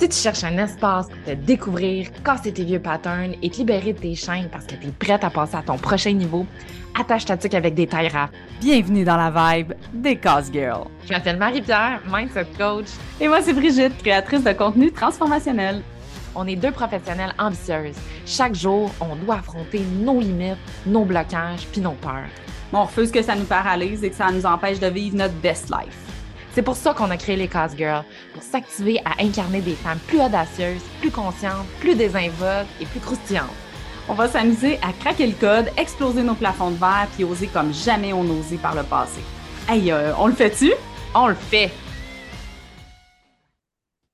Si tu cherches un espace pour te découvrir, casser tes vieux patterns et te libérer de tes chaînes parce que tu es prête à passer à ton prochain niveau, attache ta tuque avec des tailles rap. Bienvenue dans la vibe des Cause Girls. Je m'appelle Marie-Pierre, mindset coach. Et moi, c'est Brigitte, créatrice de contenu transformationnel. On est deux professionnelles ambitieuses. Chaque jour, on doit affronter nos limites, nos blocages puis nos peurs. On refuse que ça nous paralyse et que ça nous empêche de vivre notre best life. C'est pour ça qu'on a créé les Cause Girls, pour s'activer à incarner des femmes plus audacieuses, plus conscientes, plus désinvoltes et plus croustillantes. On va s'amuser à craquer le code, exploser nos plafonds de verre puis oser comme jamais on osé par le passé. Hey, euh, on le fait-tu? On le fait!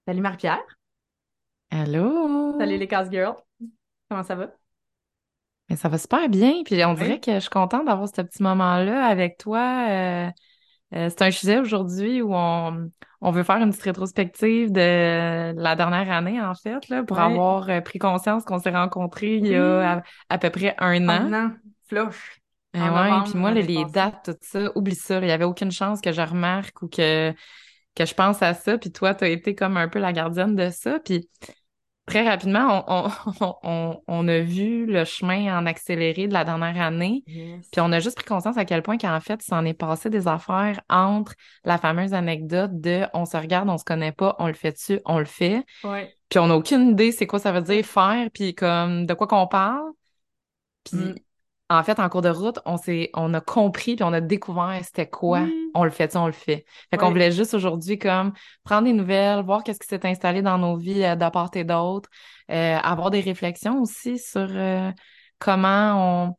Salut Marie-Pierre. Allô? Salut les Cause Girls. Comment ça va? Mais ça va super bien, puis on dirait que je suis contente d'avoir ce petit moment-là avec toi. Euh, euh, c'est un sujet aujourd'hui où on, on veut faire une petite rétrospective de la dernière année, en fait, là, pour Ouais. avoir euh, pris conscience qu'on s'est rencontrés il y a à, à peu près un an. Un an. Flush. Eh En ouais, novembre, puis moi, les dates, tout ça, oublie ça. Il y avait aucune chance que je remarque ou que, que je pense à ça. Puis toi, tu as été comme un peu la gardienne de ça. Puis très rapidement, on, on, on, on a vu le chemin en accéléré de la dernière année. Yes. Puis on a juste pris conscience à quel point qu'en fait, s'en est passé des affaires entre la fameuse anecdote de on se regarde, on se connaît pas, on le fait dessus, on le fait. Ouais. Puis on n'a aucune idée c'est quoi ça veut dire faire, puis comme de quoi qu'on parle. Puis Mm. En fait, en cours de route, on s'est, on a compris puis on a découvert c'était quoi. Oui. On le fait, on le fait. Fait qu'on voulait juste aujourd'hui comme prendre des nouvelles, voir qu'est-ce qui s'est installé dans nos vies euh, de part et d'autre, euh, avoir des réflexions aussi sur euh, comment on,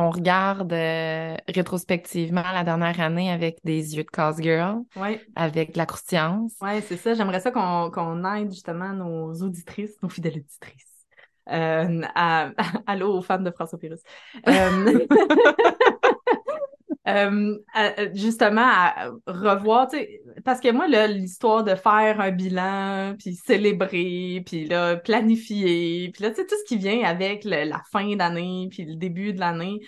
on regarde euh, rétrospectivement la dernière année avec des yeux de cause girl, Ouais. avec de la croustillance. Ouais, c'est ça. J'aimerais ça qu'on qu'on aide justement nos auditrices, nos fidèles auditrices. Euh, à, allô aux fans de François Pérus. Euh, euh, à- justement, à revoir, parce que moi, l'histoire de faire un bilan, puis célébrer, puis là, planifier, puis là, tu sais, tout ce qui vient avec le- la fin d'année, puis le début de l'année,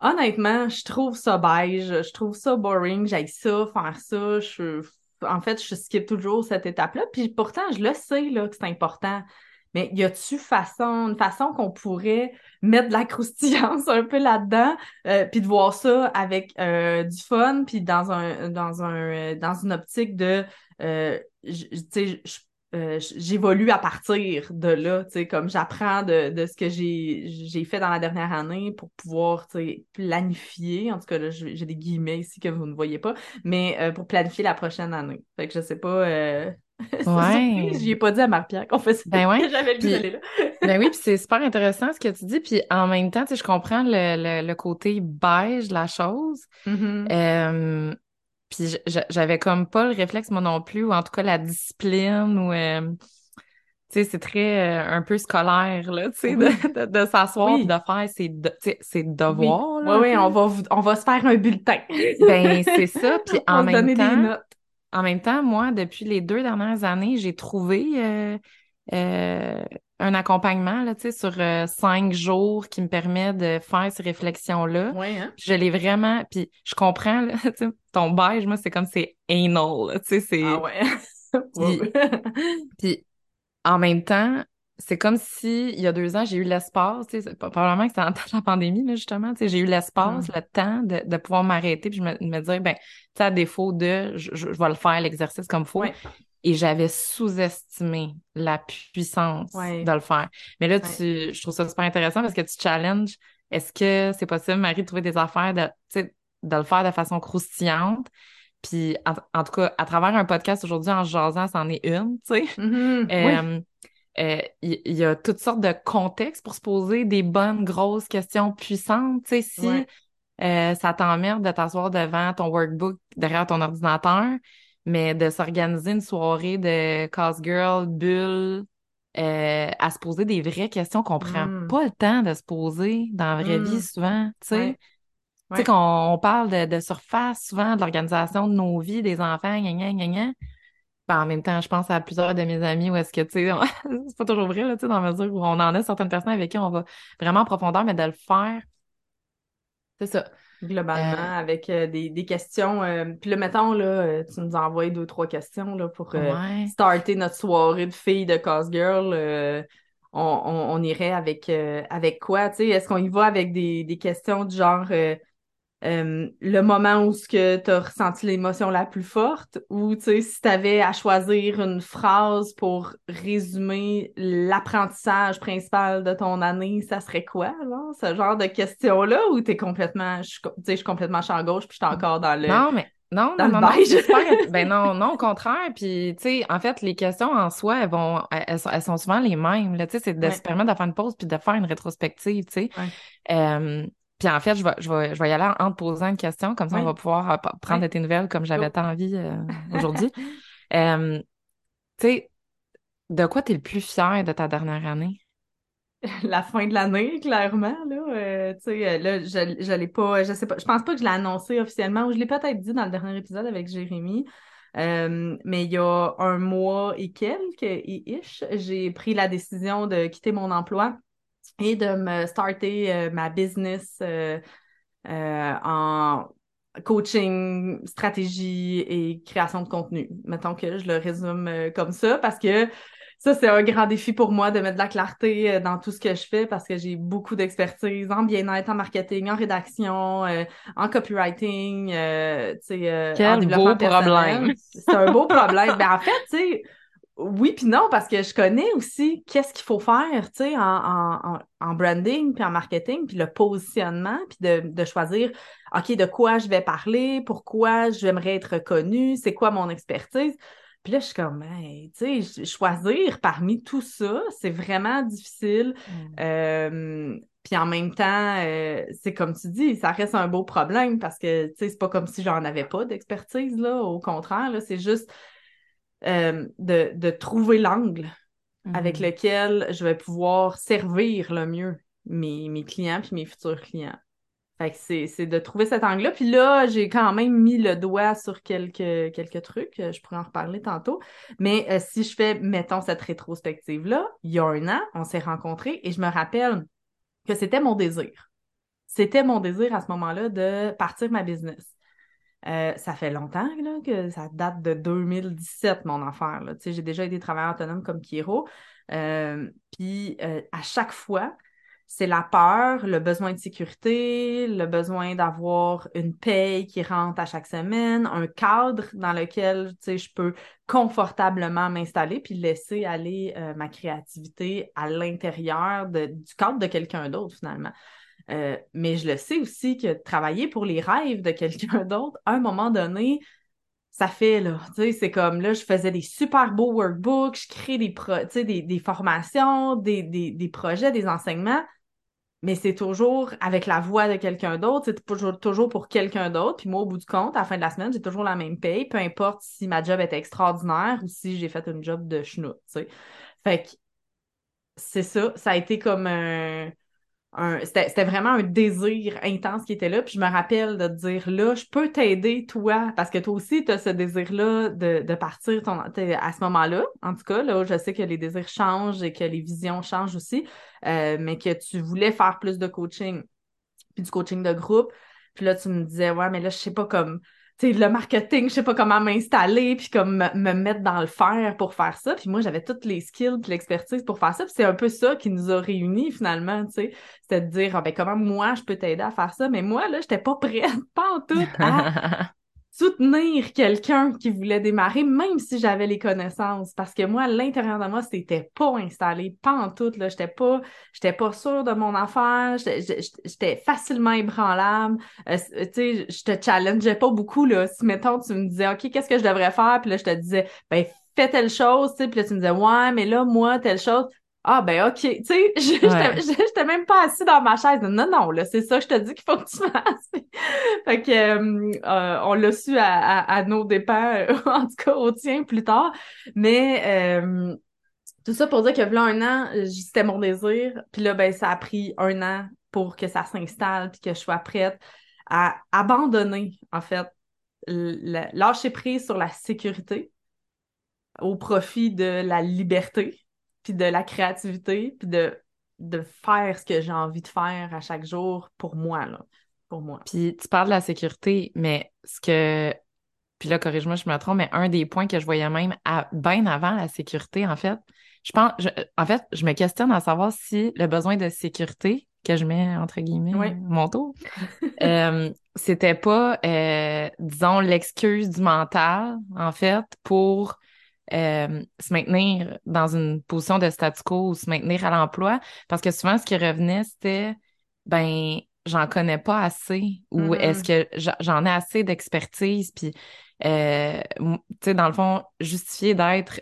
Honnêtement, je trouve ça beige, je trouve ça boring, j'aille ça, faire ça, je, en fait, je skip toujours cette étape-là, puis pourtant, je le sais, là, que c'est important. Mais y a-tu façon, une façon qu'on pourrait mettre de la croustillance un peu là-dedans, euh, puis de voir ça avec euh, du fun, puis dans un, dans un, euh, dans une optique de, euh, euh, j'évolue à partir de là, tu sais, comme j'apprends de, de ce que j'ai fait dans la dernière année pour pouvoir, tu sais, planifier. En tout cas, là, j'ai j'ai des guillemets ici que vous ne voyez pas, mais euh, pour planifier la prochaine année. Fait que je sais pas. Ouais. J'y ai pas dit à Marc-Pierre qu'on faisait Ben ouais. que j'avais le d'aller là. Ben oui, puis c'est super intéressant ce que tu dis. Puis en même temps, tu sais, je comprends le, le, le côté beige de la chose. Mhm. Euh, puis j'avais comme pas le réflexe, moi non plus, ou en tout cas la discipline, ou... euh, tu sais, c'est très euh, un peu scolaire, là, tu sais, Oui. de, de, de s'asseoir Oui. de faire ses, de, ses Oui, devoirs, là, oui, oui, on va, on va se faire un bulletin. Ben, c'est ça. Puis en même temps. En même temps, moi, depuis les deux dernières années, j'ai trouvé euh, euh, un accompagnement, là, sur euh, cinq jours qui me permet de faire ces réflexions-là. Oui, hein? Je l'ai vraiment, puis je comprends, là, ton beige, moi, c'est comme c'est anal, là, c'est... Ah ouais. Puis- Puis en même temps, c'est comme si, il y a deux ans, j'ai eu l'espace, tu sais, c'est- probablement que c'était en temps de la pandémie, là, justement, tu sais, j'ai eu l'espace, Mm. le temps de, de pouvoir m'arrêter, puis je me, me dire, ben, tu sais, à défaut de, je, je, je vais le faire, l'exercice comme faut. Ouais. Et j'avais sous-estimé la puissance de le faire. Mais là, tu, je trouve ça super intéressant parce que tu challenges, est-ce que c'est possible, Marie, de trouver des affaires, de, le faire de façon croustillante? Puis, en, en tout cas, à travers un podcast aujourd'hui, en jasant, c'en est une, tu sais. Mhm. Euh, euh, Il il y, a toutes sortes de contextes pour se poser des bonnes, grosses questions puissantes. Tu sais, si Ouais. euh, ça t'emmerde de t'asseoir devant ton workbook, derrière ton ordinateur, mais de s'organiser une soirée de Cause Girl, bulle, euh, à se poser des vraies questions qu'on prend Mm. pas le temps de se poser dans la vraie Mm. vie souvent, tu sais. Ouais. Tu sais, qu'on on parle de, de surface souvent, de l'organisation de nos vies, des enfants, gna gna gna gna. Ben, en même temps, je pense à plusieurs de mes amis où est-ce que, tu sais, c'est pas toujours vrai, là, tu sais, dans la mesure où on en a certaines personnes avec qui on va vraiment en profondeur, mais de le faire, c'est ça. Globalement, euh, avec euh, des, des, questions. puis là, mettons, là, tu nous envoyé deux, trois questions là, pour starter notre soirée de filles de Cause Girl. On, on, irait avec, avec quoi? Est-ce qu'on y va avec des, des questions du genre euh, le moment où tu as ressenti l'émotion la plus forte ou tu sais si tu avais à choisir une phrase pour résumer l'apprentissage principal de ton année, ça serait quoi là ce genre de questions là ou tu es complètement je suis complètement champ gauche puis je suis encore dans le Non mais non, non, non, non, ben non, non, au contraire. Puis, tu sais, en fait, les questions en soi, elles vont, elles, sont, souvent les mêmes. Tu sais, c'est de se permettre de faire une pause puis de faire une rétrospective. Tu sais, euh, puis en fait, je vais, je vais, je vais y aller en, te posant une question, comme ça on va pouvoir euh, prendre de tes nouvelles comme j'avais tant envie euh, aujourd'hui. euh, tu sais, de quoi tu es le plus fier de ta dernière année? La fin de l'année, clairement, là. Euh, tu sais, là, je, je l'ai pas, je sais pas, je pense pas que je l'ai annoncé officiellement, ou je l'ai peut-être dit dans le dernier épisode avec Jérémy. mais il y a un mois et quelques, et ish, j'ai pris la décision de quitter mon emploi et de me starter euh, ma business euh, euh, en coaching, stratégie et création de contenu. Mettons que je le résume comme ça parce que ça, c'est un grand défi pour moi de mettre de la clarté dans tout ce que je fais parce que j'ai beaucoup d'expertise en bien-être, en marketing, en rédaction, en copywriting, tu sais, en développement beau problème. C'est un beau problème. Ben, en fait, tu sais, oui, puis non, parce que je connais aussi qu'est-ce qu'il faut faire, tu sais, en, en, en, branding, puis en marketing, puis le positionnement, puis de, de, choisir, OK, de quoi je vais parler, pourquoi j'aimerais être reconnue, c'est quoi mon expertise. Puis là, je suis comme, tu sais, choisir parmi tout ça, c'est vraiment difficile. Mm. Euh, puis en même temps, euh, c'est comme tu dis, ça reste un beau problème parce que, tu sais, c'est pas comme si j'en avais pas d'expertise, là. Au contraire, là, c'est juste euh, de, de, trouver l'angle avec mhm. lequel je vais pouvoir servir le mieux mes, mes clients puis mes futurs clients. Fait que c'est de trouver cet angle-là. Puis là, j'ai quand même mis le doigt sur quelques, quelques trucs. Je pourrais en reparler tantôt. Mais euh, si je fais, mettons, cette rétrospective-là, il y a un an, on s'est rencontrés et je me rappelle que c'était mon désir. C'était mon désir à ce moment-là de partir ma business. Euh, ça fait longtemps là, que ça date de 2017, mon affaire. J'ai déjà été travailleur autonome comme Kiro. Euh, puis euh, à chaque fois, c'est la peur, le besoin de sécurité, le besoin d'avoir une paye qui rentre à chaque semaine, un cadre dans lequel je peux confortablement m'installer puis laisser aller ma créativité à l'intérieur du cadre de quelqu'un d'autre finalement. Euh, mais je le sais aussi que travailler pour les rêves de quelqu'un d'autre, à un moment donné, ça fait, là, tu sais, c'est comme, là, je faisais des super beaux workbooks, je crée des, pro, des, des formations, des, des, des, projets, des enseignements, mais c'est toujours avec la voix de quelqu'un d'autre, c'est toujours, toujours pour quelqu'un d'autre, puis moi, au bout du compte, à la fin de la semaine, j'ai toujours la même paye, peu importe si ma job était extraordinaire ou si j'ai fait une job de schnout, tu sais. Fait que, c'est ça, ça a été comme un c'était vraiment un désir intense qui était là. Puis je me rappelle de te dire là, je peux t'aider, toi, parce que toi aussi, tu as ce désir-là de, de, partir ton, à ce moment-là. En tout cas, là, je sais que les désirs changent et que les visions changent aussi, euh, mais que tu voulais faire plus de coaching, puis du coaching de groupe. Puis là, tu me disais, ouais, mais là, je sais pas comme le marketing, je sais pas comment m'installer, puis comme me, mettre dans le fer pour faire ça. Puis moi, j'avais toutes les skills puis l'expertise pour faire ça. Puis c'est un peu ça qui nous a réunis finalement, tu sais. C'était de dire, ah, ben comment moi, je peux t'aider à faire ça? Mais moi, là, j'étais pas prête, pas en tout, soutenir quelqu'un qui voulait démarrer, même si j'avais les connaissances. Parce que moi, à l'intérieur de moi, c'était pas installé, pas en tout, là. J'étais pas, j'étais pas sûre de mon affaire, j'étais facilement ébranlable. Euh, tu sais, je te challengeais pas beaucoup, là. Si, mettons, tu me disais, OK, qu'est-ce que je devrais faire? Puis là, je te disais, ben, fais telle chose, tu sais. Puis là, tu me disais, ouais, mais là, moi, telle chose. Ah ben ok, tu sais, j'étais même pas assis dans ma chaise. Non, non, là, c'est ça, je te dis qu'il faut que tu fasses. fait que euh, euh, on l'a su à, à, nos dépens, en tout cas au tien plus tard. Mais euh, tout ça pour dire que là un an, c'était mon désir. Puis là, ben ça a pris un an pour que ça s'installe puis que je sois prête à abandonner, en fait, lâcher prise sur la sécurité au profit de la liberté puis de la créativité, puis de, de faire ce que j'ai envie de faire à chaque jour pour moi, là, pour moi. Puis tu parles de la sécurité, mais ce que puis là, corrige-moi, je me trompe, mais un des points que je voyais même à, bien avant la sécurité, en fait, je pense, en fait, je me questionne à savoir si le besoin de sécurité que je mets entre guillemets mon tour, euh, c'était pas, euh, disons, l'excuse du mental, en fait, pour euh, se maintenir dans une position de statu quo ou se maintenir à l'emploi. Parce que souvent, ce qui revenait, c'était, ben, j'en connais pas assez ou est-ce mm-hmm. que j'en ai assez d'expertise puis euh, tu sais dans le fond justifier d'être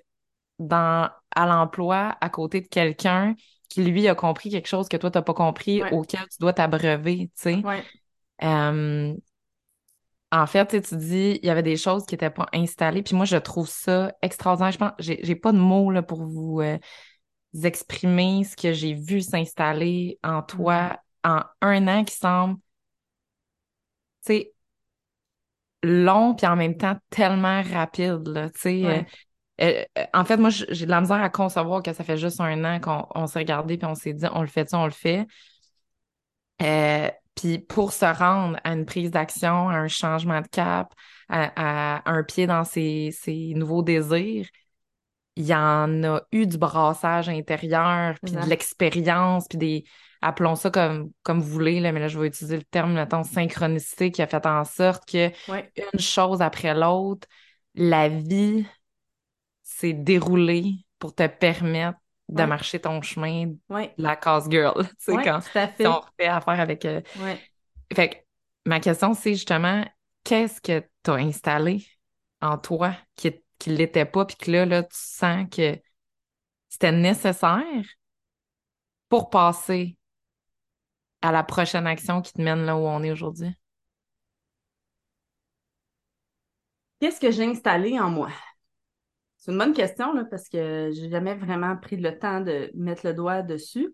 dans à l'emploi à côté de quelqu'un qui lui a compris quelque chose que toi t'as pas compris auquel tu dois t'abreuver tu sais euh, en fait tu dis il y avait des choses qui étaient pas installées puis moi je trouve ça extraordinaire je pense j'ai pas de mots là pour vous euh, exprimer ce que j'ai vu s'installer en toi mm en un an qui semble, tu sais, long puis en même temps tellement rapide, là, tu sais. Euh, euh, en fait, moi, j'ai de la misère à concevoir que ça fait juste un an qu'on s'est regardé puis on s'est dit, on le fait, ça, on le fait. Puis pour se rendre à une prise d'action, à un changement de cap, à, un pied dans ses, ses, nouveaux désirs, il y en a eu du brassage intérieur, puis de l'expérience, puis des, appelons ça comme, comme vous voulez, là, mais là, je vais utiliser le terme, mettons, synchronicité qui a fait en sorte que une chose après l'autre, la vie s'est déroulée pour te permettre de marcher ton chemin la cause girl. Tu sais, quand on refait affaire avec. Euh, fait que ma question, c'est justement, qu'est-ce que tu as installé en toi qui, qui l'était pas, puis que là, là, tu sens que c'était nécessaire pour passer à la prochaine action qui te mène là où on est aujourd'hui? Qu'est-ce que j'ai installé en moi? C'est une bonne question là, parce que j'ai jamais vraiment pris le temps de mettre le doigt dessus.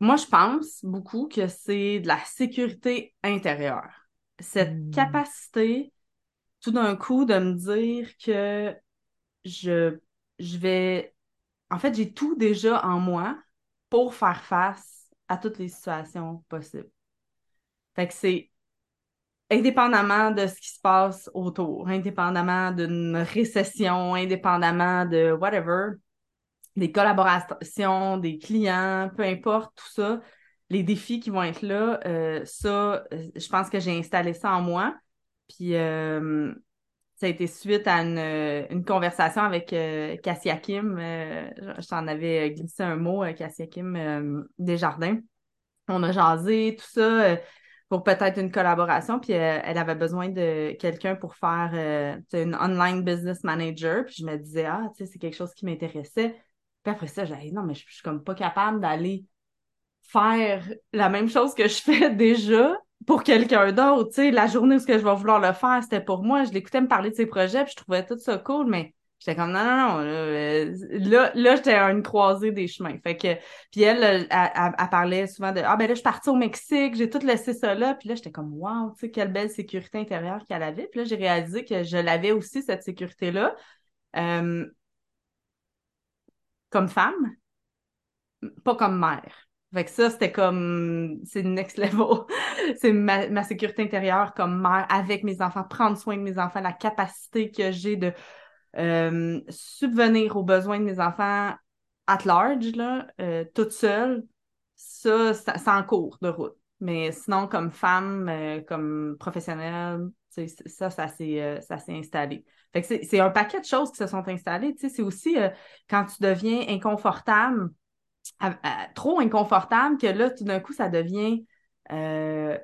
Moi, je pense beaucoup que c'est de la sécurité intérieure. Cette hmm. capacité, tout d'un coup, de me dire que je, je vais. En fait, j'ai tout déjà en moi pour faire face à toutes les situations possibles. Fait que c'est indépendamment de ce qui se passe autour, indépendamment d'une récession, indépendamment de whatever, des collaborations, des clients, peu importe, tout ça, les défis qui vont être là, euh, ça, euh, je pense que j'ai installé ça en moi. Puis euh, ça a été suite à une, une conversation avec euh, Cassia Kim. Euh, je t'en avais glissé un mot, euh, Cassia Kim euh, Desjardins. On a jasé, tout ça, pour peut-être une collaboration. Puis elle avait besoin de quelqu'un pour faire une online business manager. Puis je me disais, ah, tu sais, c'est quelque chose qui m'intéressait. Puis après ça, j'ai non, mais je, je suis comme pas capable d'aller faire la même chose que je fais déjà pour quelqu'un d'autre. Tu sais, la journée où ce que je vais vouloir le faire, c'était pour moi. Je l'écoutais me parler de ses projets, puis je trouvais tout ça cool, mais j'étais comme non, non, non. Là, euh, là, là j'étais à une croisée des chemins. Fait que, puis elle, elle, elle, parlait souvent de Ah ben là, je suis partie au Mexique, j'ai tout laissé ça là. Puis là, j'étais comme Wow, tu sais, quelle belle sécurité intérieure qu'elle avait. Puis là, j'ai réalisé que je l'avais aussi, cette sécurité-là. Euh, comme femme, pas comme mère. Fait que ça, c'était comme, c'est next level. c'est ma, ma, sécurité intérieure comme mère avec mes enfants, prendre soin de mes enfants, la capacité que j'ai de euh, subvenir aux besoins de mes enfants at large, là, euh, toute seule. Ça, ça c'est en cours de route. Mais sinon, comme femme, euh, comme professionnelle, ça, ça s'est, euh, ça s'est installé. Fait que c'est, c'est un paquet de choses qui se sont installées. C'est aussi euh, quand tu deviens inconfortable trop inconfortable que là, tout d'un coup, ça devient euh,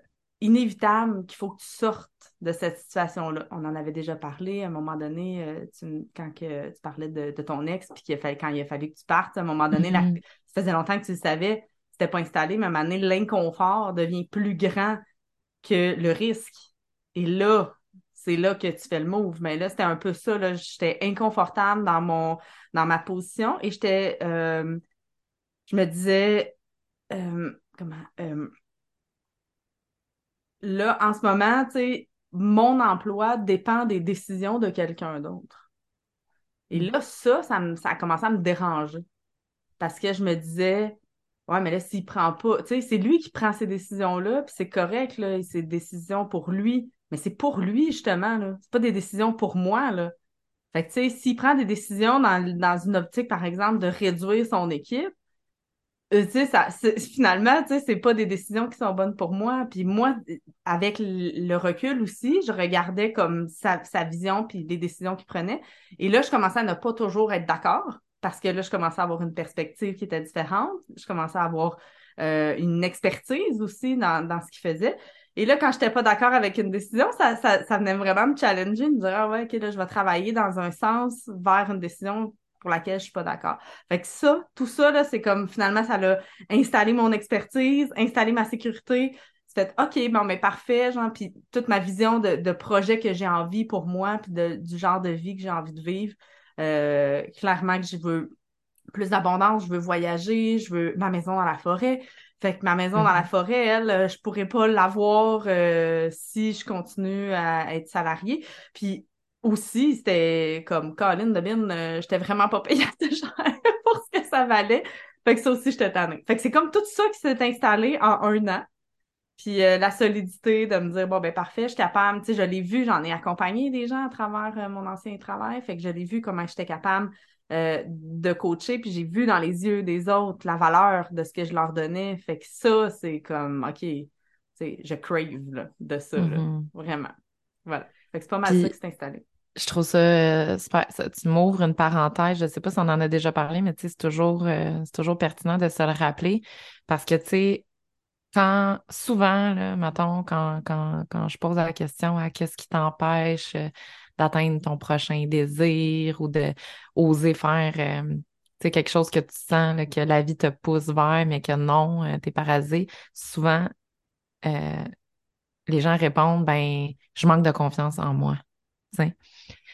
inévitable qu'il faut que tu sortes de cette situation-là. On en avait déjà parlé à un moment donné, euh, quand que, tu parlais de, ton ex, puis qu'il quand il a fallu que tu partes, à un moment donné, mm-hmm. ça faisait longtemps que tu le savais, c'était pas installé, mais à un moment donné, l'inconfort devient plus grand que le risque. Et là, c'est là que tu fais le move. Mais là, c'était un peu ça. Là. J'étais inconfortable dans mon dans ma position et j'étais euh, je me disais, euh, comment, euh, là, en ce moment, tu sais, mon emploi dépend des décisions de quelqu'un d'autre. Et mm. là, ça, ça, a commencé à me déranger. Parce que je me disais, Ouais, mais là, s'il prend pas, tu sais, c'est lui qui prend ces décisions-là, puis c'est correct, là, c'est des décisions pour lui. Mais c'est pour lui, justement, là. C'est pas des décisions pour moi, là. Fait que, tu sais, s'il prend des décisions dans, dans une optique, par exemple, de réduire son équipe, euh, tu sais, finalement, tu sais, c'est pas des décisions qui sont bonnes pour moi. Puis moi, avec le recul aussi, je regardais comme sa, sa vision puis les décisions qu'il prenait. Et là, je commençais à ne pas toujours être d'accord parce que là, je commençais à avoir une perspective qui était différente. Je commençais à avoir euh, une expertise aussi dans, dans ce qu'il faisait. Et là, quand je n'étais pas d'accord avec une décision, ça, ça, ça, venait vraiment me challenger, me dire Ah ouais, ok, là, je vais travailler dans un sens vers une décision pour laquelle je suis pas d'accord. Fait que ça, tout ça, là, c'est comme finalement, ça a installé mon expertise, installé ma sécurité. C'est OK, bon, mais parfait, genre, puis toute ma vision de, de projet que j'ai envie pour moi, puis de, du genre de vie que j'ai envie de vivre. Euh, clairement que je veux plus d'abondance, je veux voyager, je veux ma maison dans la forêt. Fait que ma maison dans la mm-hmm. forêt, elle, euh, je pourrais pas l'avoir euh, si je continue à être salariée. Puis aussi, c'était comme Colin de Bin, j'étais vraiment pas payée assez cher pour ce que ça valait. Fait que ça aussi, j'étais tannée. Fait que c'est comme tout ça qui s'est installé en un an. Puis euh, la solidité de me dire, bon, ben parfait, je suis capable, tu sais, je l'ai vu, j'en ai accompagné des gens à travers euh, mon ancien travail, fait que je l'ai vu comment j'étais capable euh, de coacher, puis j'ai vu dans les yeux des autres la valeur de ce que je leur donnais, fait que ça, c'est comme, OK, tu sais, je crave là, de ça, mm-hmm. vraiment. Voilà. Fait que c'est pas mal ça qui s'est installé. Je trouve ça super. tu m'ouvres une parenthèse. Je sais pas si on en a déjà parlé, mais c'est toujours, c'est toujours pertinent de se le rappeler parce que, tu sais, quand souvent, là, mettons, quand, quand, quand je pose la question à qu'est-ce qui t'empêche euh, d'atteindre ton prochain désir ou de oser faire euh, quelque chose que tu sens que la vie te pousse vers, mais que non, euh, t'es parasé, souvent les gens répondent ben je manque de confiance en moi.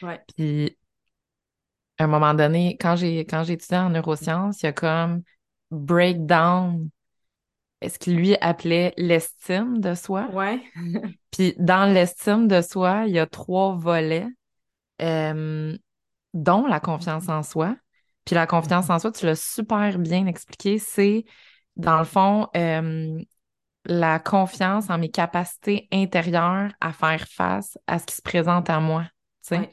Ouais. Puis à un moment donné, quand j'ai quand étudié en neurosciences, il y a comme breakdown ce qu'il lui appelait l'estime de soi. Ouais. Puis dans l'estime de soi, il y a trois volets, euh, dont la confiance en soi. Puis la confiance en soi, tu l'as super bien expliqué, c'est dans le fond euh, la confiance en mes capacités intérieures à faire face à ce qui se présente à moi. Tu sais.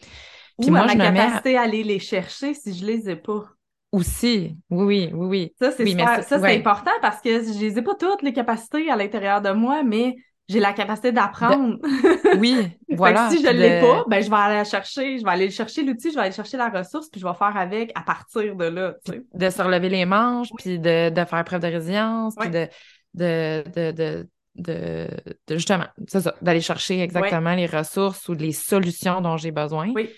Puis moi, ma capacité à aller les chercher si je les ai pas. Aussi, oui, oui, oui, oui. Ça, c'est ça, important parce que je les ai pas toutes les capacités à l'intérieur de moi, mais j'ai la capacité d'apprendre. Oui, voilà. si je ne l'ai pas, ben je vais aller chercher, je vais aller chercher l'outil, je vais aller chercher la ressource, puis je vais faire avec à partir de là. De se relever les manches, puis de, de, faire preuve de résilience, puis de, de, de, justement, c'est ça, d'aller chercher exactement les ressources ou les solutions dont j'ai besoin. Oui.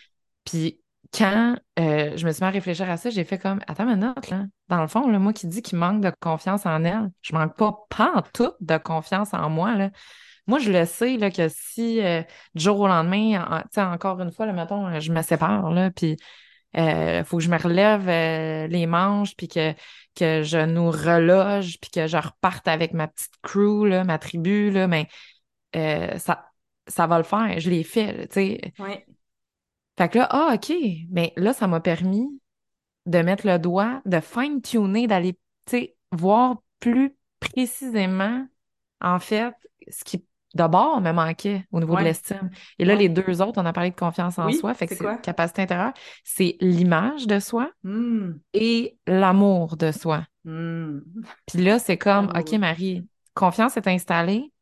Puis quand euh, je me suis mis à réfléchir à ça, j'ai fait comme Attends une minute, là. Dans le fond, là, moi qui dis qu'il manque de confiance en elle, je manque pas pas tout de confiance en moi. Là. Moi, je le sais là, que si euh, du jour au lendemain, sais encore une fois, là, mettons, je me sépare, là, puis euh, faut que je me relève les manches, puis que, que je nous reloge, puis que je reparte avec ma petite crew, là, ma tribu, là, mais ça, ça va le faire. Je l'ai fait, tu sais. Fait que là, ah, OK, mais là, ça m'a permis de mettre le doigt, de fine-tuner, d'aller, tu sais, voir plus précisément, en fait, ce qui d'abord me manquait au niveau de l'estime. Et là, les deux autres, on a parlé de confiance en soi, fait que c'est capacité intérieure, c'est l'image de soi mmh. et l'amour de soi. Mmh. Puis là, c'est comme, OK, Marie, confiance est installée,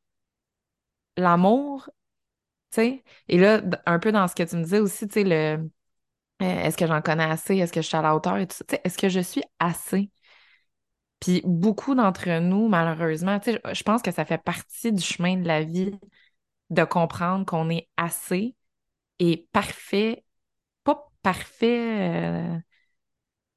l'amour sais. Et là, un peu dans ce que tu me disais aussi, tu sais, le euh, est-ce que j'en connais assez? Est-ce que je suis à la hauteur? Et tout ça? Est-ce que je suis assez? Puis beaucoup d'entre nous, malheureusement, tu sais, je pense que ça fait partie du chemin de la vie de comprendre qu'on est assez et parfait, pas parfait. Euh,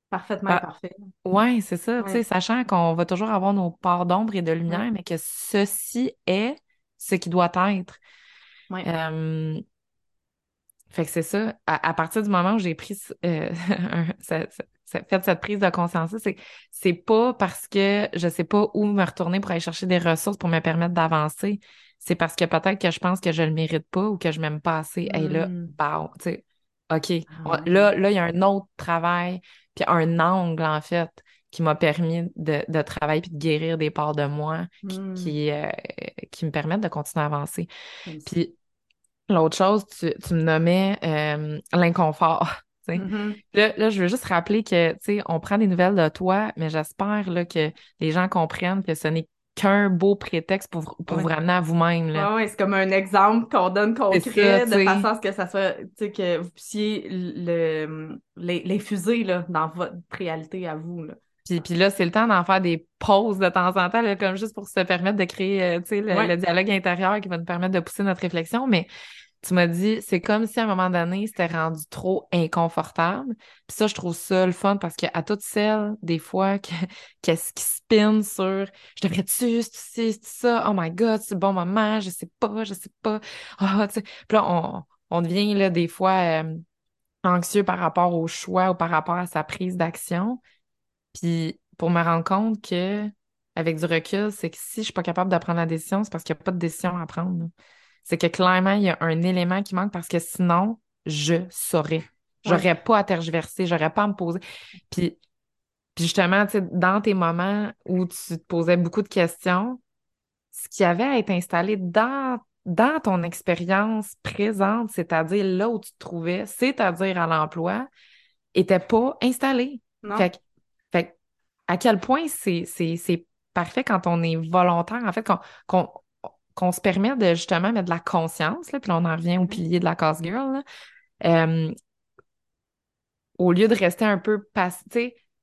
Parfaitement parfait. Oui, c'est ça, tu sais, sachant qu'on va toujours avoir nos parts d'ombre et de lumière, mais que ceci est ce qui doit être. Euh, fait que c'est ça. À, partir du moment où j'ai pris euh, fait cette prise de conscience, c'est c'est pas parce que je sais pas où me retourner pour aller chercher des ressources pour me permettre d'avancer. C'est parce que peut-être que je pense que je le mérite pas ou que je m'aime pas assez. Et là, bah, tu sais, OK. Ah là, là, il y a un autre travail, puis un angle, en fait, qui m'a permis de, de travailler puis de guérir des parts de moi qui, Mm. qui, euh, qui me permettent de continuer à avancer. Puis l'autre chose, tu, tu me nommais euh, l'inconfort. Mhm. Là, là, je veux juste rappeler que, tu sais, on prend des nouvelles de toi, mais j'espère là, que les gens comprennent que ce n'est qu'un beau prétexte pour, pour Ouais. vous ramener à vous-même. Là. Ouais, ouais, c'est comme un exemple qu'on donne concret ça, de façon à ce que ça soit, tu sais, que vous puissiez le, l'infuser là, dans votre réalité à vous. Là. Puis, puis là, c'est le temps d'en faire des pauses de temps en temps, là, comme juste pour se permettre de créer, euh, tu sais, le, le dialogue intérieur qui va nous permettre de pousser notre réflexion. Mais tu m'as dit, c'est comme si à un moment donné, c'était rendu trop inconfortable. Puis ça, je trouve ça le fun parce qu'à toutes celles, des fois, que- qu'est-ce qui spin sur je devrais-tu, c'est ça, oh my god, c'est bon moment, je sais pas, je sais pas. Sais. Puis là, on, on devient là, des fois euh, anxieux par rapport au choix ou par rapport à sa prise d'action. Puis pour me rendre compte que, avec du recul, c'est que si je suis pas capable de prendre la décision, c'est parce qu'il n'y a pas de décision à prendre. C'est que clairement, il y a un élément qui manque parce que sinon, je saurais. J'aurais pas à tergiverser, j'aurais pas à me poser. Puis, puis justement, tu sais, dans tes moments où tu te posais beaucoup de questions, ce qui avait à être installé dans, dans ton expérience présente, c'est-à-dire là où tu te trouvais, c'est-à-dire à l'emploi, était pas installé. Non? Fait que, fait à quel point c'est, parfait quand on est volontaire, en fait, qu'on, qu'on, qu'on se permet de justement mettre de la conscience, là, puis là, on en revient au pilier de la cause girl, là. Euh, au lieu de rester un peu passif,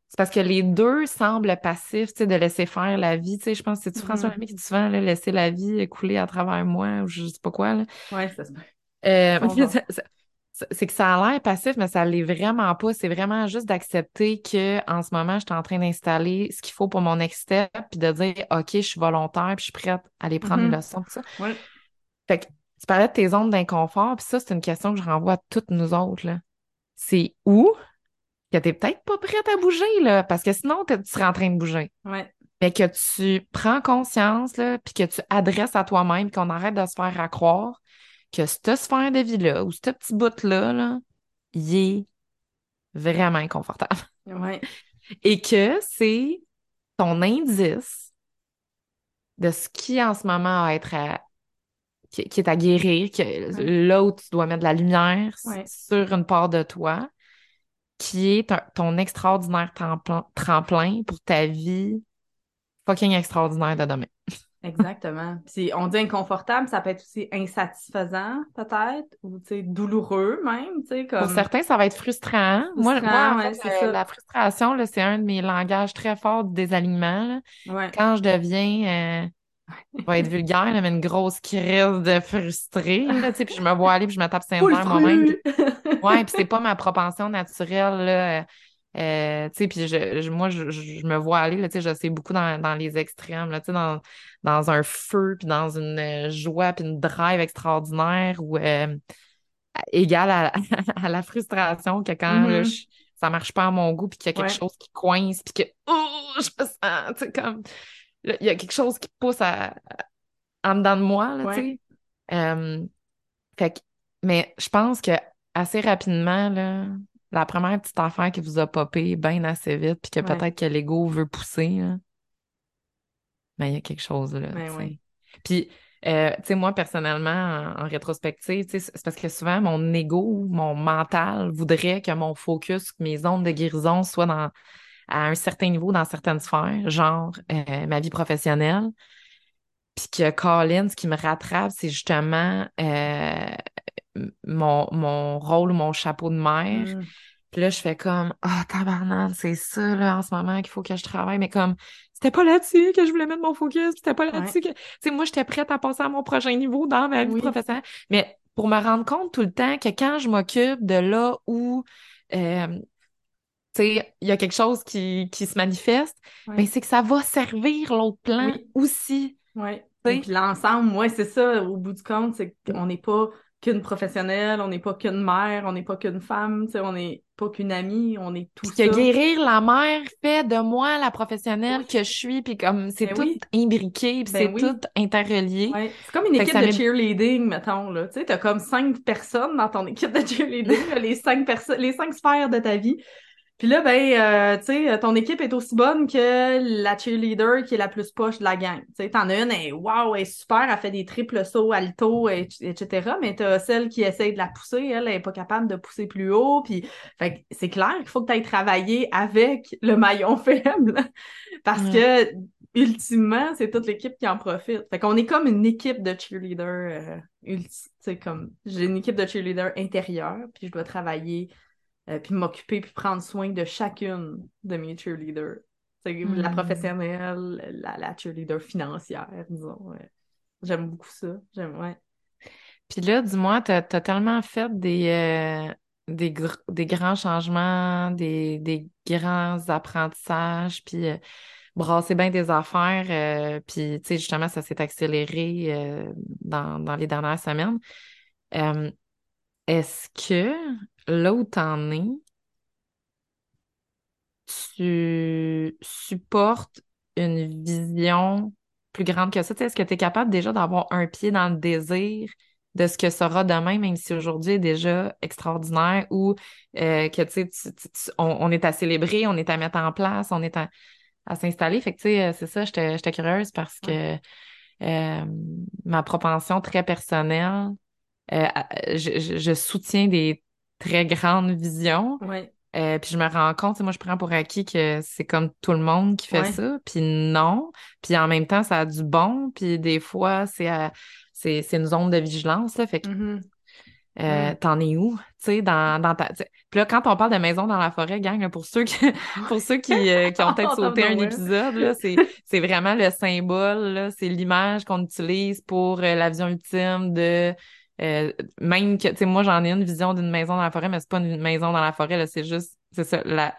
c'est parce que les deux semblent passifs, de laisser faire la vie, tu sais, je pense que c'est-tu François Mhm. Lemay qui dit souvent, là, laisser la vie couler à travers moi, ou je sais pas quoi, là. Ouais, ça se. Euh, C'est que ça a l'air passif, mais ça l'est vraiment pas. C'est vraiment juste d'accepter que en ce moment, je suis en train d'installer ce qu'il faut pour mon next step, puis de dire, OK, je suis volontaire, puis je suis prête à aller prendre les leçons, tout ça. Ouais. Fait que tu parlais de tes zones d'inconfort, puis ça, c'est une question que je renvoie à toutes nous autres. C'est où que t'es peut-être pas prête à bouger, là, parce que sinon, tu serais en train de bouger. Ouais. Mais que tu prends conscience, là, puis que tu adresses à toi-même, qu'on arrête de se faire à croire que cette sphère de vie-là, ou ce petit bout-là, là, il est vraiment inconfortable. Ouais. Et que c'est ton indice de ce qui, en ce moment, être à- qui, qui est à guérir, que Ouais. là où tu dois mettre de la lumière Ouais. sur une part de toi, qui est ton extraordinaire tremplin, tremplin pour ta vie fucking extraordinaire de demain. Exactement. Puis on dit inconfortable, ça peut être aussi insatisfaisant, peut-être, ou tu sais, douloureux même, tu sais, comme. Pour certains, ça va être frustrant. Moi, Frustrant, moi, en ouais, fait, euh, la frustration, c'est un de mes langages très forts du désalignement. Ouais. Quand je deviens, euh, je vais être vulgaire, là, mais une grosse crise de frustré, là, tu sais, puis je me vois aller, puis je me tape saint moi-même. puis- fruit! Ouais, puis c'est pas ma propension naturelle, là. Euh, tu sais, puis je, je- moi, je, je- me vois aller, là, tu sais, je sais beaucoup dans, dans les extrêmes, là, tu sais, dans, dans un feu, puis dans une euh, joie, puis une drive extraordinaire, ou euh, égale à, à la frustration que quand là, Mhm. je- ça marche pas à mon goût, puis qu'il y a quelque Ouais. chose qui coince, puis que, oh, je me sens, tu sais, comme, là, il y a quelque chose qui pousse à, en dedans de moi, là, tu Ouais. sais. Euh, fait que, mais je pense que assez rapidement, là, la première petite affaire qui vous a popé bien assez vite, puis que Ouais. peut-être que l'ego veut pousser, là, ben, il y a quelque chose là, Ben. Puis, euh, tu sais, moi, personnellement, en, en rétrospective, c'est parce que souvent, mon ego, mon mental voudrait que mon focus, que mes zones de guérison soient dans, à un certain niveau dans certaines sphères, genre euh, ma vie professionnelle. Puis que Colin, ce qui me rattrape, c'est justement euh, mon, mon rôle mon chapeau de mère. Mm. Puis là, je fais comme, ah, tabarnak, c'est ça, là, en ce moment qu'il faut que je travaille. Mais comme, c'était pas là-dessus que je voulais mettre mon focus, c'était pas là-dessus que... Tu sais, moi, j'étais prête à passer à mon prochain niveau dans ma vie Oui. professionnelle. Mais pour me rendre compte tout le temps que quand je m'occupe de là où, euh, tu sais, il y a quelque chose qui, qui se manifeste, Ouais. ben, c'est que ça va servir l'autre plan Oui. aussi. Ouais. Et puis l'ensemble, moi, c'est ça, au bout du compte, c'est qu'on n'est pas qu'une professionnelle, on n'est pas qu'une mère, on n'est pas qu'une femme, tu sais, on n'est pas qu'une amie, on est tout Puis ça. que guérir la mère fait de moi la professionnelle que je suis, puis comme c'est Ben tout oui. imbriqué, puis Ben c'est oui. tout interrelié. Ouais. C'est comme une Fait équipe de cheerleading, mettons, là. Tu sais, t'as comme cinq personnes dans ton équipe de cheerleading, là, les cinq personnes, les cinq sphères de ta vie. Puis là, ben, euh, tu sais, ton équipe est aussi bonne que la cheerleader qui est la plus poche de la gang. Tu sais, t'en as une, elle, wow, elle est super, elle fait des triples sauts, alto, etc. Mais t'as celle qui essaye de la pousser, elle, elle est pas capable de pousser plus haut. Puis, fait c'est clair qu'il faut que tu ailles travailler avec le maillon faible. Parce que, ultimement, c'est toute l'équipe qui en profite. Fait qu'on est comme une équipe de cheerleader, euh, tu comme, j'ai une équipe de cheerleader intérieure, puis je dois travailler euh, puis m'occuper, puis prendre soin de chacune de mes cheerleaders. La hmm. professionnelle, la, cheerleader financière, disons. J'aime beaucoup ça. J'aime, ouais. Puis là, dis-moi, t'as as tellement fait des, euh, des, des, grands changements, des, des grands apprentissages, puis euh, brasser bien des affaires, puis tu sais, justement, ça s'est accéléré dans, dans les dernières semaines. Est-ce que là où t'en es, tu supportes une vision plus grande que ça? Est-ce que tu es capable déjà d'avoir un pied dans le désir de ce que sera demain, même si aujourd'hui est déjà extraordinaire ou euh, que tu sais, on, est à célébrer, on est à mettre en place, on est à, s'installer? Fait que tu sais, euh, c'est ça, j'étais curieuse parce que euh, ma propension très personnelle, je, soutiens des très grande vision. Euh, puis je me rends compte, moi je prends pour acquis que c'est comme tout le monde qui fait ça, puis non. Puis en même temps, ça a du bon, puis des fois, c'est c'est une zone de vigilance, là, fait que mm-hmm. euh, t'en es où, tu sais, dans, dans ta... Puis là, quand on parle de maison dans la forêt, gang, pour ceux qui, pour ceux qui, euh, qui ont peut-être sauté un épisode, là, c'est, c'est vraiment le symbole, là, c'est l'image qu'on utilise pour la vision ultime de euh, même que, tu sais, moi, j'en ai une vision d'une maison dans la forêt, mais c'est pas une maison dans la forêt, là, c'est juste, c'est ça, la,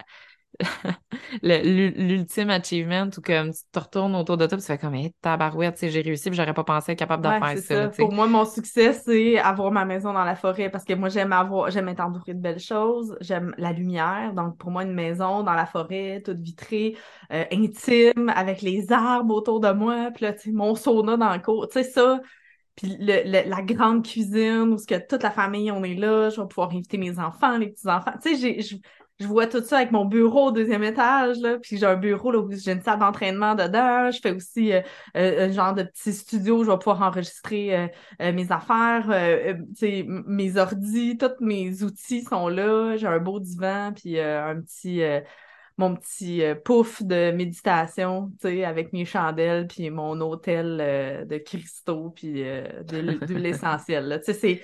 l'ultime achievement ou comme tu te retournes autour de toi tu fais comme hey, tabarouette j'ai réussi puis j'aurais pas pensé être capable de faire ça, pour moi mon succès c'est avoir ma maison dans la forêt parce que moi j'aime avoir j'aime être entourée de belles choses j'aime la lumière. Donc pour moi une maison dans la forêt toute vitrée euh, intime avec les arbres autour de moi puis là tu sais mon sauna dans le cours tu sais ça puis le, la grande cuisine où ce que toute la famille on est là, je vais pouvoir inviter mes enfants, les petits enfants. Tu sais, je, je vois tout ça avec mon bureau au deuxième étage là, puis j'ai un bureau là où j'ai une salle d'entraînement dedans. Je fais aussi euh, euh, un genre de petit studio où je vais pouvoir enregistrer euh, mes affaires, tu sais, mes ordis, tous mes outils sont là. J'ai un beau divan puis un petit mon petit euh, pouf de méditation, tu sais, avec mes chandelles, puis mon hôtel euh, de cristaux, puis euh, de, l'essentiel. Tu sais, c'est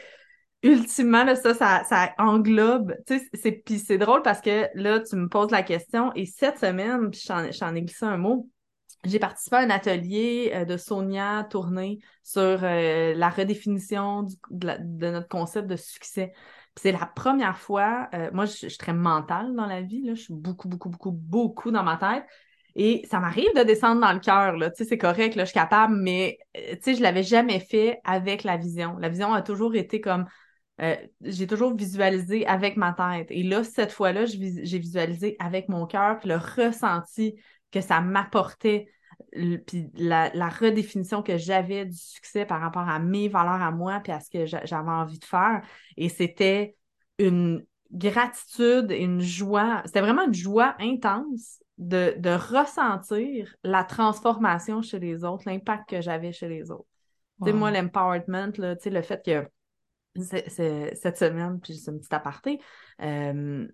ultimement, là, ça, ça, englobe, tu sais, c'est, puis c'est drôle parce que là, tu me poses la question, et cette semaine, puis j'en ai glissé un mot, j'ai participé à un atelier de Sonia Tournée sur la redéfinition de, notre concept de succès c'est la première fois, euh, moi, je, suis très mentale dans la vie, là, je suis beaucoup, beaucoup, beaucoup, beaucoup dans ma tête. Et ça m'arrive de descendre dans le cœur, là, tu sais, c'est correct, là, je suis capable, mais, euh, tu sais, je l'avais jamais fait avec la vision. La vision a toujours été comme, euh, j'ai toujours visualisé avec ma tête. Et là, cette fois-là, j'ai visualisé avec mon cœur, le ressenti que ça m'apportait puis la, redéfinition que j'avais du succès par rapport à mes valeurs à moi, puis à ce que j'avais envie de faire. Et c'était une gratitude une joie, c'était vraiment une joie intense de, ressentir la transformation chez les autres, l'impact que j'avais chez les autres. Tu sais, moi, l'empowerment, le fait que cette semaine, puis c'est un petit aparté, euh,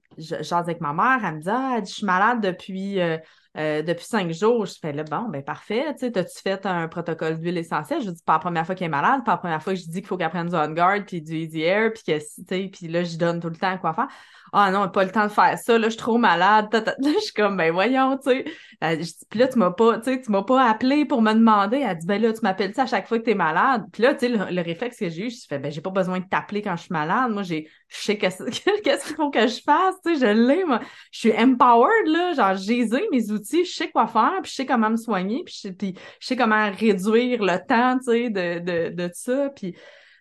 avec ma mère, elle me dit Ah, je suis malade depuis, euh, euh, depuis cinq jours. Je fais là, bon, ben parfait, tu sais, as-tu fait un protocole d'huile essentielle? Je dis pas la première fois qu'elle est malade, pas la première fois que je dis qu'il faut qu'elle prenne du On Guard puis du Easy Air, puis que, tu sais, puis là, je donne tout le temps quoi faire ah non, pas le temps de faire ça, là, je suis trop malade. Là, je suis comme, ben voyons, tu sais. Puis là, tu m'as pas, tu sais, tu m'as pas appelé pour me demander. Elle dit, ben là, tu m'appelles ça à chaque fois que t'es malade? Puis là, tu sais, le, réflexe que j'ai eu, je fais, ben j'ai pas besoin de t'appeler quand je suis malade. Moi, j'ai, je sais qu'est-ce qu'il faut que je fasse, tu sais, je l'ai, moi. Je suis empowered, là, genre, j'ai mes outils, je sais quoi faire, puis je sais comment me soigner, puis je, je sais comment réduire le temps, tu sais, de, de, de ça, puis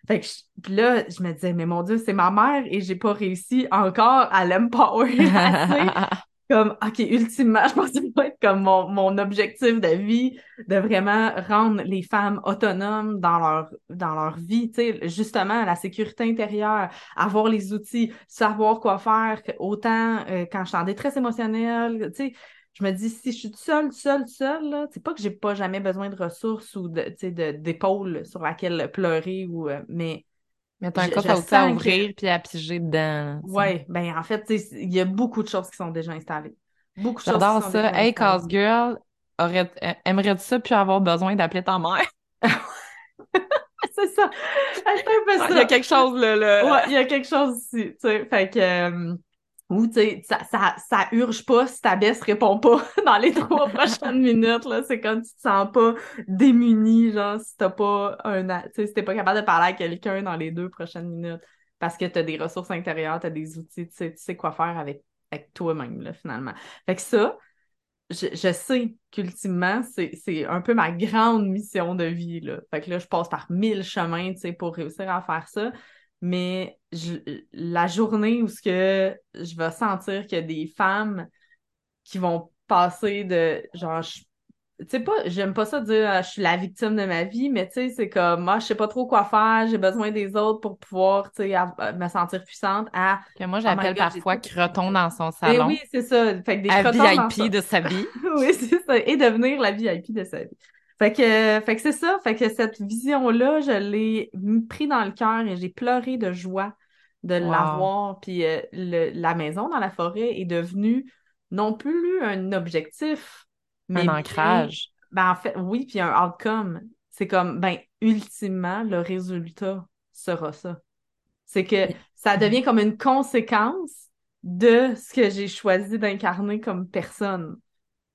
fait que puis là, je me disais, mais mon Dieu, c'est ma mère et j'ai pas réussi encore à l'empower. comme, OK, ultimement, je pense que ça va être comme mon, mon objectif de vie, de vraiment rendre les femmes autonomes dans leur, dans leur vie, tu sais, justement, la sécurité intérieure, avoir les outils, savoir quoi faire, autant euh, quand je suis en détresse émotionnelle, tu sais, je me dis, si je suis seule, seule, seule, c'est pas que j'ai pas jamais besoin de ressources ou de, d'épaules sur laquelle pleurer ou, euh, mais mais t'as un coffre à ouvrir puis à piger dedans. Oui, ben en fait, il y a beaucoup de choses qui sont déjà installées. Beaucoup de choses J'adore ça. Hey, Cause Girl, aurait... aimerais-tu ça puis avoir besoin d'appeler ta mère? c'est ça. Il y a quelque chose là. là. Ouais, il y a quelque chose ici. Tu sais, fait que. Euh, ou, tu ça, ça, ça urge pas si ta baisse répond pas dans les trois prochaines minutes, là. C'est comme tu te sens pas démuni, genre, si t'as pas un, tu si t'es pas capable de parler à quelqu'un dans les deux prochaines minutes. Parce que t'as des ressources intérieures, t'as des outils, tu sais, tu sais quoi faire avec, avec toi-même, là, finalement. Fait que ça, je, je sais qu'ultimement, c'est un peu ma grande mission de vie, là. Fait que là, je passe par mille chemins, tu pour réussir à faire ça mais la journée où ce que je vais sentir qu'il y a des femmes qui vont passer de genre tu sais pas j'aime pas ça dire ah, je suis la victime de ma vie mais tu sais c'est comme moi je sais pas trop quoi faire j'ai besoin des autres pour pouvoir tu sais me sentir puissante à que moi oh j'appelle parfois croton dans son eh salon. oui c'est ça. Fait que des à VIP de sa vie. Oui c'est ça. Et devenir la VIP de sa vie fait que, fait que c'est ça. Fait que cette vision-là, je l'ai pris dans le cœur et j'ai pleuré de joie de l'avoir. Puis euh, la maison dans la forêt est devenue non plus un objectif, mais un ancrage. Ben, en fait, oui, puis un outcome. C'est comme, ben, ultimement, le résultat sera ça. C'est que ça devient comme une conséquence de ce que j'ai choisi d'incarner comme personne.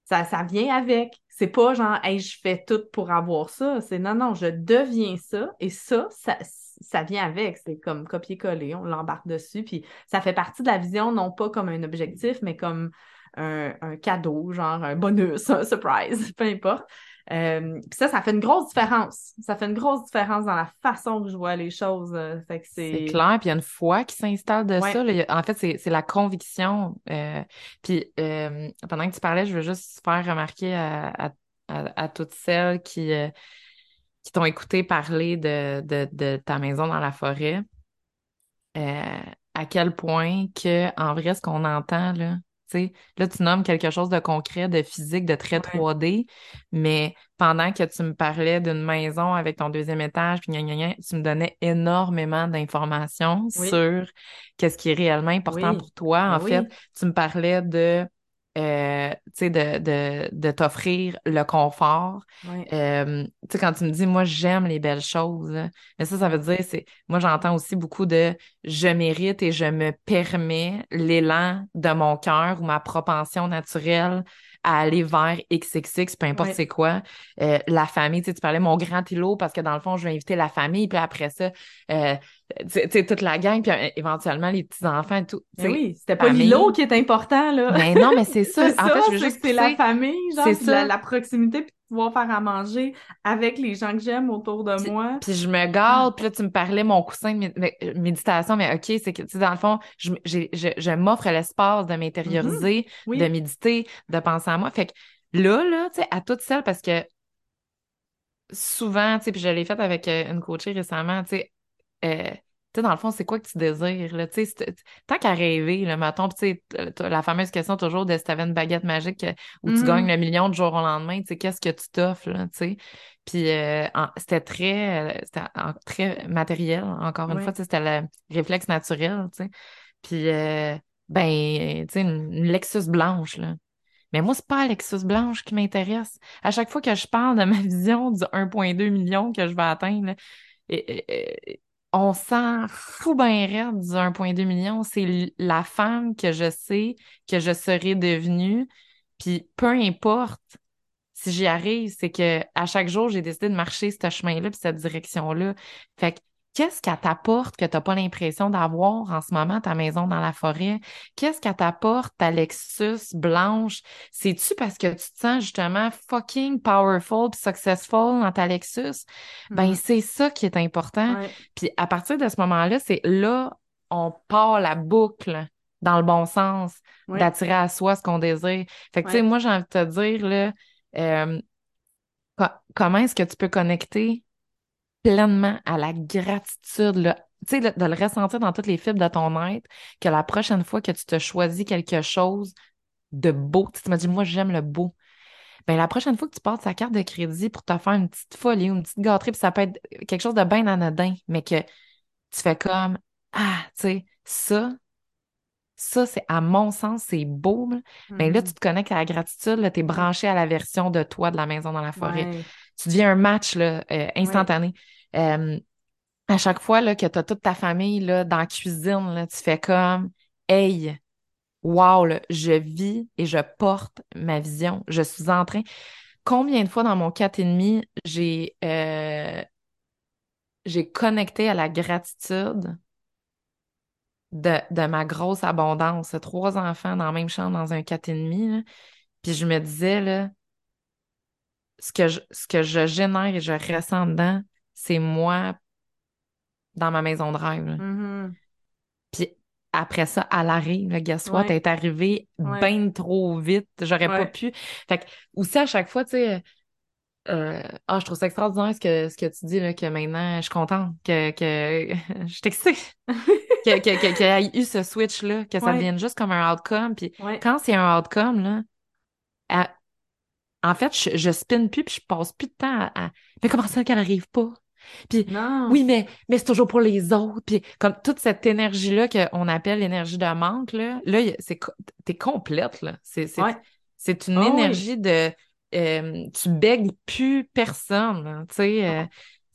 Ça, ça vient avec. C'est pas genre, hey, je fais tout pour avoir ça. C'est non, non, je deviens ça. Et ça, ça, ça vient avec. C'est comme copier-coller. On l'embarque dessus. Puis ça fait partie de la vision, non pas comme un objectif, mais comme un, un cadeau, genre un bonus, un surprise, peu importe. Euh, ça, ça fait une grosse différence. Ça fait une grosse différence dans la façon que je vois les choses. Euh, c'est... clair, puis il y a une foi qui s'installe de ça. En fait, c'est, la conviction. Euh, puis pendant que tu parlais, je veux juste faire remarquer à, toutes celles qui, qui t'ont écouté parler de, de, de, ta maison dans la forêt, à quel point que, en vrai, ce qu'on entend, là, là, tu nommes quelque chose de concret, de physique, de très 3D, mais pendant que tu me parlais d'une maison avec ton deuxième étage, puis tu me donnais énormément d'informations sur qu'est-ce qui est réellement important pour toi. En fait, tu me parlais de euh, de, de, de t'offrir le confort. Euh, tu sais, quand tu me dis, moi, j'aime les belles choses, mais ça, ça veut dire, c'est, moi, j'entends aussi beaucoup de je mérite et je me permets l'élan de mon cœur ou ma propension naturelle à aller vers XXX, peu importe c'est quoi. Euh, la famille, tu sais, tu parlais mon grand îlot parce que dans le fond, je vais inviter la famille, puis après ça, euh, tu sais, toute la gang, puis euh, éventuellement les petits-enfants et tout. oui, c'était pas l'îlot qui est important, là. Mais non, mais c'est ça. en fait, je veux juste c'est la famille, genre, c'est La, proximité, puis pouvoir faire à manger avec les gens que j'aime autour de moi. Puis je me garde, puis là, tu me parlais mon coussin de euh, méditation, mais OK, c'est que, tu sais, dans le fond, je, je, je, m'offre l'espace de m'intérioriser, mm-hmm. de méditer, de penser à moi. Fait que là, là, tu sais, à toutes celles, parce que souvent, tu sais, puis je l'ai fait avec euh, une coachée récemment, tu sais, euh, sais, dans le fond, c'est quoi que tu désires, là, tu tant qu'à rêver, tu sais, la fameuse question toujours de si t'avais une baguette magique euh, où tu mm-hmm. gagnes le million de jour au lendemain, tu qu'est-ce que tu t'offres, tu puis euh, c'était très, c'était très matériel, encore une fois, tu c'était le réflexe naturel, tu puis, ben, tu sais, une, Lexus blanche, là, mais moi, c'est pas Lexus blanche qui m'intéresse. À chaque fois que je parle de ma vision du 1,2 million que je vais atteindre, et, on s'en fout bien raide du 1,2 million. C'est la femme que je sais que je serai devenue. Puis peu importe si j'y arrive, c'est que à chaque jour, j'ai décidé de marcher ce chemin-là puis cette direction-là. Fait que Qu'est-ce qu'elle t'apporte que tu n'as pas l'impression d'avoir en ce moment ta maison dans la forêt? Qu'est-ce qu'elle t'apporte ta Lexus blanche? C'est-tu parce que tu te sens justement fucking powerful puis successful dans ta Lexus? Ben, mm. c'est ça qui est important. Puis à partir de ce moment-là, c'est là, on part la boucle dans le bon sens, d'attirer à soi ce qu'on désire. Fait que, tu sais, moi, j'ai envie de te dire, là, euh, co- comment est-ce que tu peux connecter pleinement à la gratitude, là, tu sais, de, le ressentir dans toutes les fibres de ton être, que la prochaine fois que tu te choisis quelque chose de beau, tu tu m'as dit, moi, j'aime le beau. Ben, la prochaine fois que tu passes ta carte de crédit pour te faire une petite folie ou une petite gâterie, puis ça peut être quelque chose de bien anodin, mais que tu fais comme, ah, tu sais, ça, ça, c'est, à mon sens, c'est beau, là. Mais là, Mhm. tu te connectes à la gratitude, là, t'es branché à la version de toi de la maison dans la forêt. Ouais. Tu deviens un match, là, euh, instantané. Euh, à chaque fois, là, que t'as toute ta famille, là, dans la cuisine, là, tu fais comme, hey, wow, là, je vis et je porte ma vision. Je suis en train. Combien de fois dans mon 4,5, j'ai euh, j'ai connecté à la gratitude de, de ma grosse abondance. Trois enfants dans la même chambre dans un 4,5, là. Puis je me disais, là, ce que je, ce que je génère et je ressens dedans, c'est moi dans ma maison de rêve. Mhm. Puis après ça, elle arrive, le guess what, Ouais. est arrivée Ouais. bien trop vite. J'aurais pas pu. Fait que, aussi, à chaque fois, tu sais, euh, ah, je trouve ça extraordinaire ce que, ce que tu dis, là, que maintenant, je suis contente, que, que, je suis excitée, que, que, que- qu'il y ait eu ce switch-là, que ça devienne juste comme un outcome. Puis quand c'est un outcome, là, à- en fait, je, je spin plus, puis je passe plus de temps à, à- mais comment ça qu'elle arrive pas? Puis Non. oui, mais, mais c'est toujours pour les autres. Puis comme toute cette énergie-là qu'on appelle l'énergie de manque, là, là, c'est, t'es complète, là. C'est, c'est, Ouais. c'est une Ah oui. énergie de, euh, tu bègues plus personne, tu sais. euh,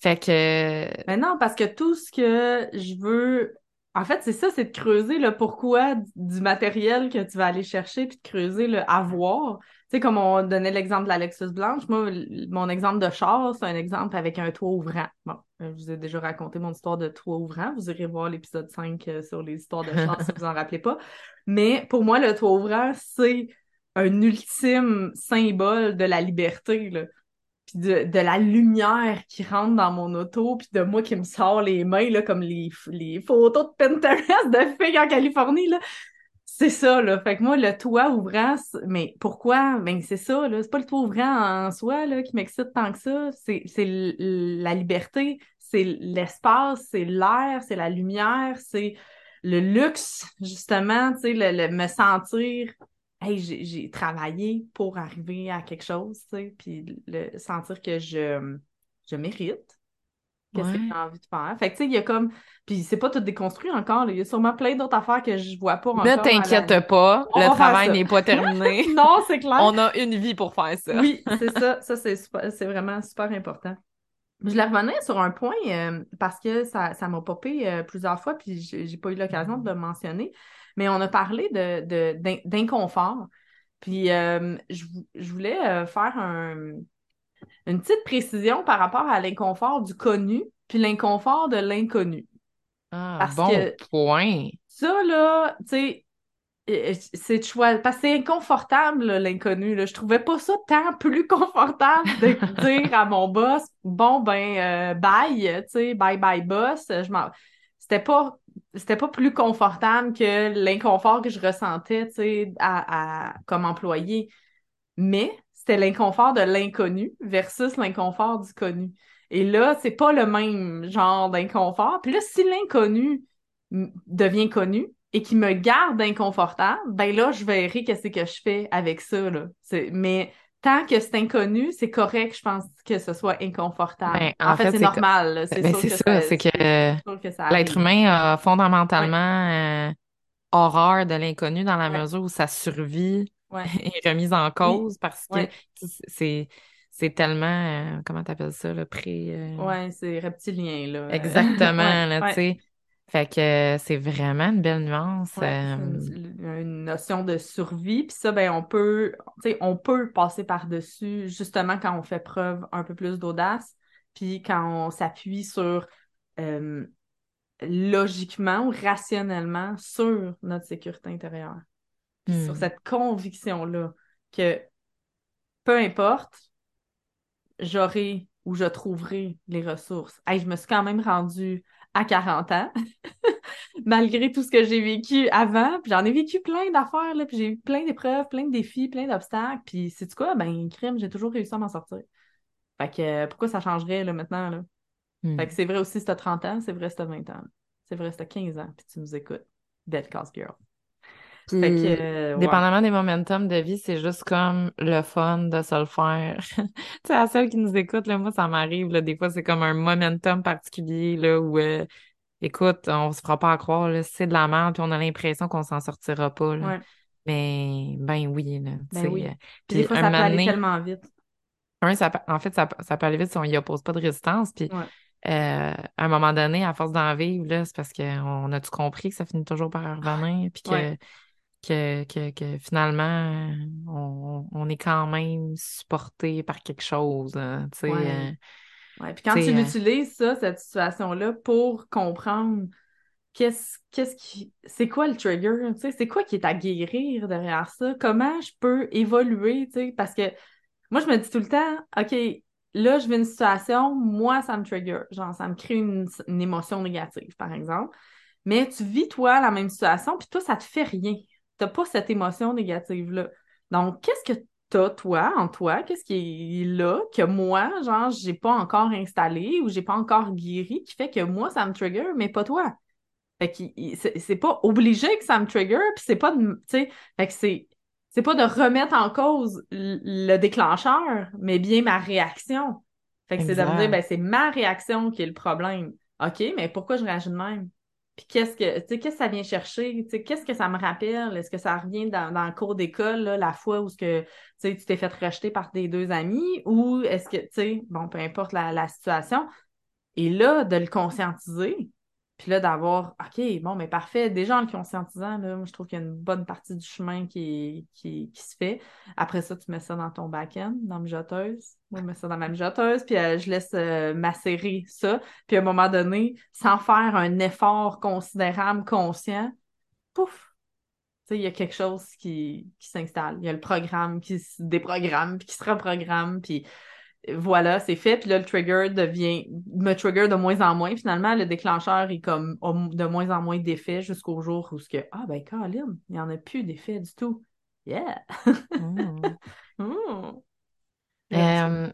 fait que, Mais non, parce que tout ce que je veux, en fait, c'est ça, c'est de creuser le pourquoi du- matériel que tu vas aller chercher, puis de creuser le avoir. Tu sais, comme on donnait l'exemple de la Lexus blanche, moi, mon exemple de char, c'est un exemple avec un toit ouvrant. Bon, je vous ai déjà raconté mon histoire de toit ouvrant. Vous irez voir l'épisode 5 euh, sur les histoires de char si vous en rappelez pas. Mais pour moi, le toit ouvrant, c'est un ultime symbole de la liberté, là de, la lumière qui rentre dans mon auto, puis de moi qui me sort les mains, comme les, les photos de Pinterest de filles en Californie, là. C'est ça, là. Fait que moi, le toit ouvrant, mais pourquoi? Ben, c'est ça, là. C'est pas le toit ouvrant en soi, qui m'excite tant que ça. C'est, la liberté, c'est l'espace, c'est l'air, c'est la lumière, c'est le luxe, justement, tu le, le me sentir hey, j'ai travaillé pour arriver à quelque chose, tu sais, puis le sentir que je, je mérite. Qu'est-ce que Ouais. j'ai envie de faire? Fait que, tu sais, il y a comme. Puis c'est pas tout déconstruit encore, là. Il y a sûrement plein d'autres affaires que je vois pas encore. ne la- t'inquiète pas, On le travail n'est pas terminé. non, c'est clair. On a une vie pour faire ça. Oui, c'est ça. Ça, c'est super- c'est vraiment super important. Je voulais revenir sur un point euh, parce que ça, ça m'a popé euh, plusieurs fois, puis j'ai pas eu l'occasion de le mentionner. Mais on a parlé de, de- d'inconfort. Puis euh, je, je voulais faire un- une petite précision par rapport à l'inconfort du connu, puis l'inconfort de l'inconnu. Ah, Parce bon que- point. Ça, là, tu sais, c'est de choix. Parce que c'est inconfortable, l'inconnu. Je trouvais pas ça tant plus confortable de dire à mon boss, bon, ben, euh, bye, tu sais, bye bye boss. Je m'en... C'était pas, c'était pas plus confortable que l'inconfort que je ressentais, tu sais, à, à- comme employé. Mais c'était l'inconfort de l'inconnu versus l'inconfort du connu. Et là, c'est pas le même genre d'inconfort. Puis là, si l'inconnu devient connu et qui me garde inconfortable, ben là, je verrai qu'est-ce que je fais avec ça, là. Mais tant que c'est inconnu, c'est correct, je pense, que ce soit inconfortable. Ben, en, en fait, fait, c'est normal. C'est Ben, sûr c'est que ça, c'est que que l'être humain a fondamentalement euh, horreur de l'inconnu dans la Ouais. mesure où sa survie Ouais. est remise en cause parce que c'est c'est tellement euh, comment t'appelles ça le pré euh, Ouais, c'est reptilien, là. exactement là tu sais fait que euh, c'est vraiment une belle nuance Ouais, euh, une, une notion de survie. Puis ça, ben, on peut, tu sais, on peut passer par-dessus justement quand on fait preuve un peu plus d'audace, puis quand on s'appuie sur euh, logiquement ou rationnellement sur notre sécurité intérieure. Puis Hmm. sur cette conviction-là que peu importe, j'aurai ou je trouverai les ressources. Hey, je me suis quand même rendue à 40 ans. malgré tout ce que j'ai vécu avant. Puis j'en ai vécu plein d'affaires, là, puis j'ai eu plein d'épreuves, plein de défis, plein d'obstacles. Puis c'est quoi? Ben, crime, j'ai toujours réussi à m'en sortir. Fait que euh, pourquoi ça changerait là, maintenant? Là? Hmm. Fait que c'est vrai aussi si t'as 30 ans, c'est vrai si t'as 20 ans. C'est vrai si t'as 15 ans, puis tu nous écoutes. Belle casse girl. Puis, Fait que, euh, ouais. dépendamment des momentum de vie, c'est juste comme le fun de se le faire. tu sais, à celles qui nous écoutent, là, moi, ça m'arrive, là, des fois, c'est comme un momentum particulier, là, où, euh, écoute, on se fera pas à croire, là, c'est de la merde, puis on a l'impression qu'on s'en sortira pas, là. Ouais. Mais, ben oui, là, Ben oui. euh, Puis des fois, un ça peut aller donné- tellement vite. un, ça, en fait, ça, ça peut aller vite si on y oppose pas de résistance. Puis, Ouais. euh, à un moment donné, à force d'en vivre, là, c'est parce qu'on a-tu compris que ça finit toujours par revenir, puis que, Ouais. Que, que, que finalement, on, on est quand même supporté par quelque chose. hein, tu sais, Ouais. euh, Ouais, puis quand tu euh, l'utilises, ça, cette situation-là, pour comprendre qu'est-ce qu'est-ce qui c'est quoi le trigger, tu sais, c'est quoi qui est à guérir derrière ça, comment je peux évoluer, tu sais, parce que moi, je me dis tout le temps, OK, là, je vis une situation, moi, ça me trigger, genre, ça me crée une, une émotion négative, par exemple, mais tu vis, toi, la même situation, puis toi, ça te fait rien. T'as pas cette émotion négative-là. Donc, qu'est-ce que t'as, toi, en toi? Qu'est-ce qui est là que moi, genre, j'ai pas encore installé ou j'ai pas encore guéri qui fait que moi, ça me trigger, mais pas toi? Fait que c'est pas obligé que ça me trigger, puis c'est pas de, fait que c'est c'est pas de remettre en cause le déclencheur, mais bien ma réaction. Fait que c'est de me dire, ben, c'est ma réaction qui est le problème. OK, mais pourquoi je réagis de même? Puis qu'est-ce que, tu sais, qu'est-ce que ça vient chercher? Tu sais, qu'est-ce que ça me rappelle? Est-ce que ça revient dans, dans le cours d'école, la fois où ce que, tu sais, tu t'es fait rejeter par tes deux amis? Ou est-ce que, tu sais, bon, peu importe la, la situation. Et là, de le conscientiser, puis là, d'avoir, OK, bon, mais parfait. Déjà, en le conscientisant, là, moi, je trouve qu'il y a une bonne partie du chemin qui, qui, se fait. Après ça, tu mets ça dans ton back-end, dans la mijoteuse. Moi, je mets ça dans ma mijoteuse, puis euh, je laisse euh, macérer ça. Puis à un moment donné, sans faire un effort considérable, conscient, pouf! Tu sais, il y a quelque chose qui, qui s'installe. Il y a le programme qui se déprogramme, puis qui se reprogramme, puis voilà, c'est fait. Puis là, le trigger devient, me trigger de moins en moins. Finalement, le déclencheur est comme a de moins en moins d'effet jusqu'au jour où ce que, ah ben, Colin, il n'y en a plus d'effet du tout. Yeah! hmm. Mm. Euh,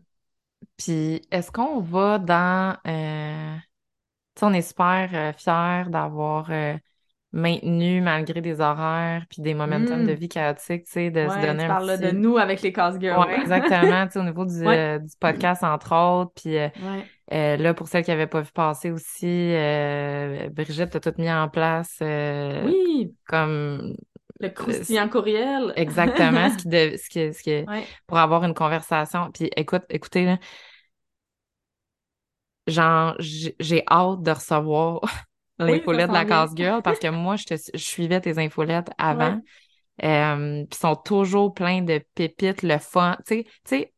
Puis, est-ce qu'on va dans... euh, Tu sais, on est super euh, fiers d'avoir euh, maintenu, malgré des horaires puis des momentum Mm. de vie chaotiques, tu sais, de se donner tu un parles de nous avec les casse girls. Ouais, exactement, tu sais, au niveau du, Ouais. euh, du podcast, entre autres. Puis euh, euh, là, pour celles qui n'avaient pas vu passer aussi, euh, Brigitte a tout mis en place euh, Oui, comme le croustillant courriel. exactement ce qui, de, ce qui, ce qui, pour avoir une conversation. Puis écoute, écoutez, là, genre, j'ai hâte de recevoir l'infolette de la s'en vient. casse girl parce que moi, je, te, je suivais tes infolettes avant. Euh, puis sont toujours pleins de pépites, le fun. Tu sais,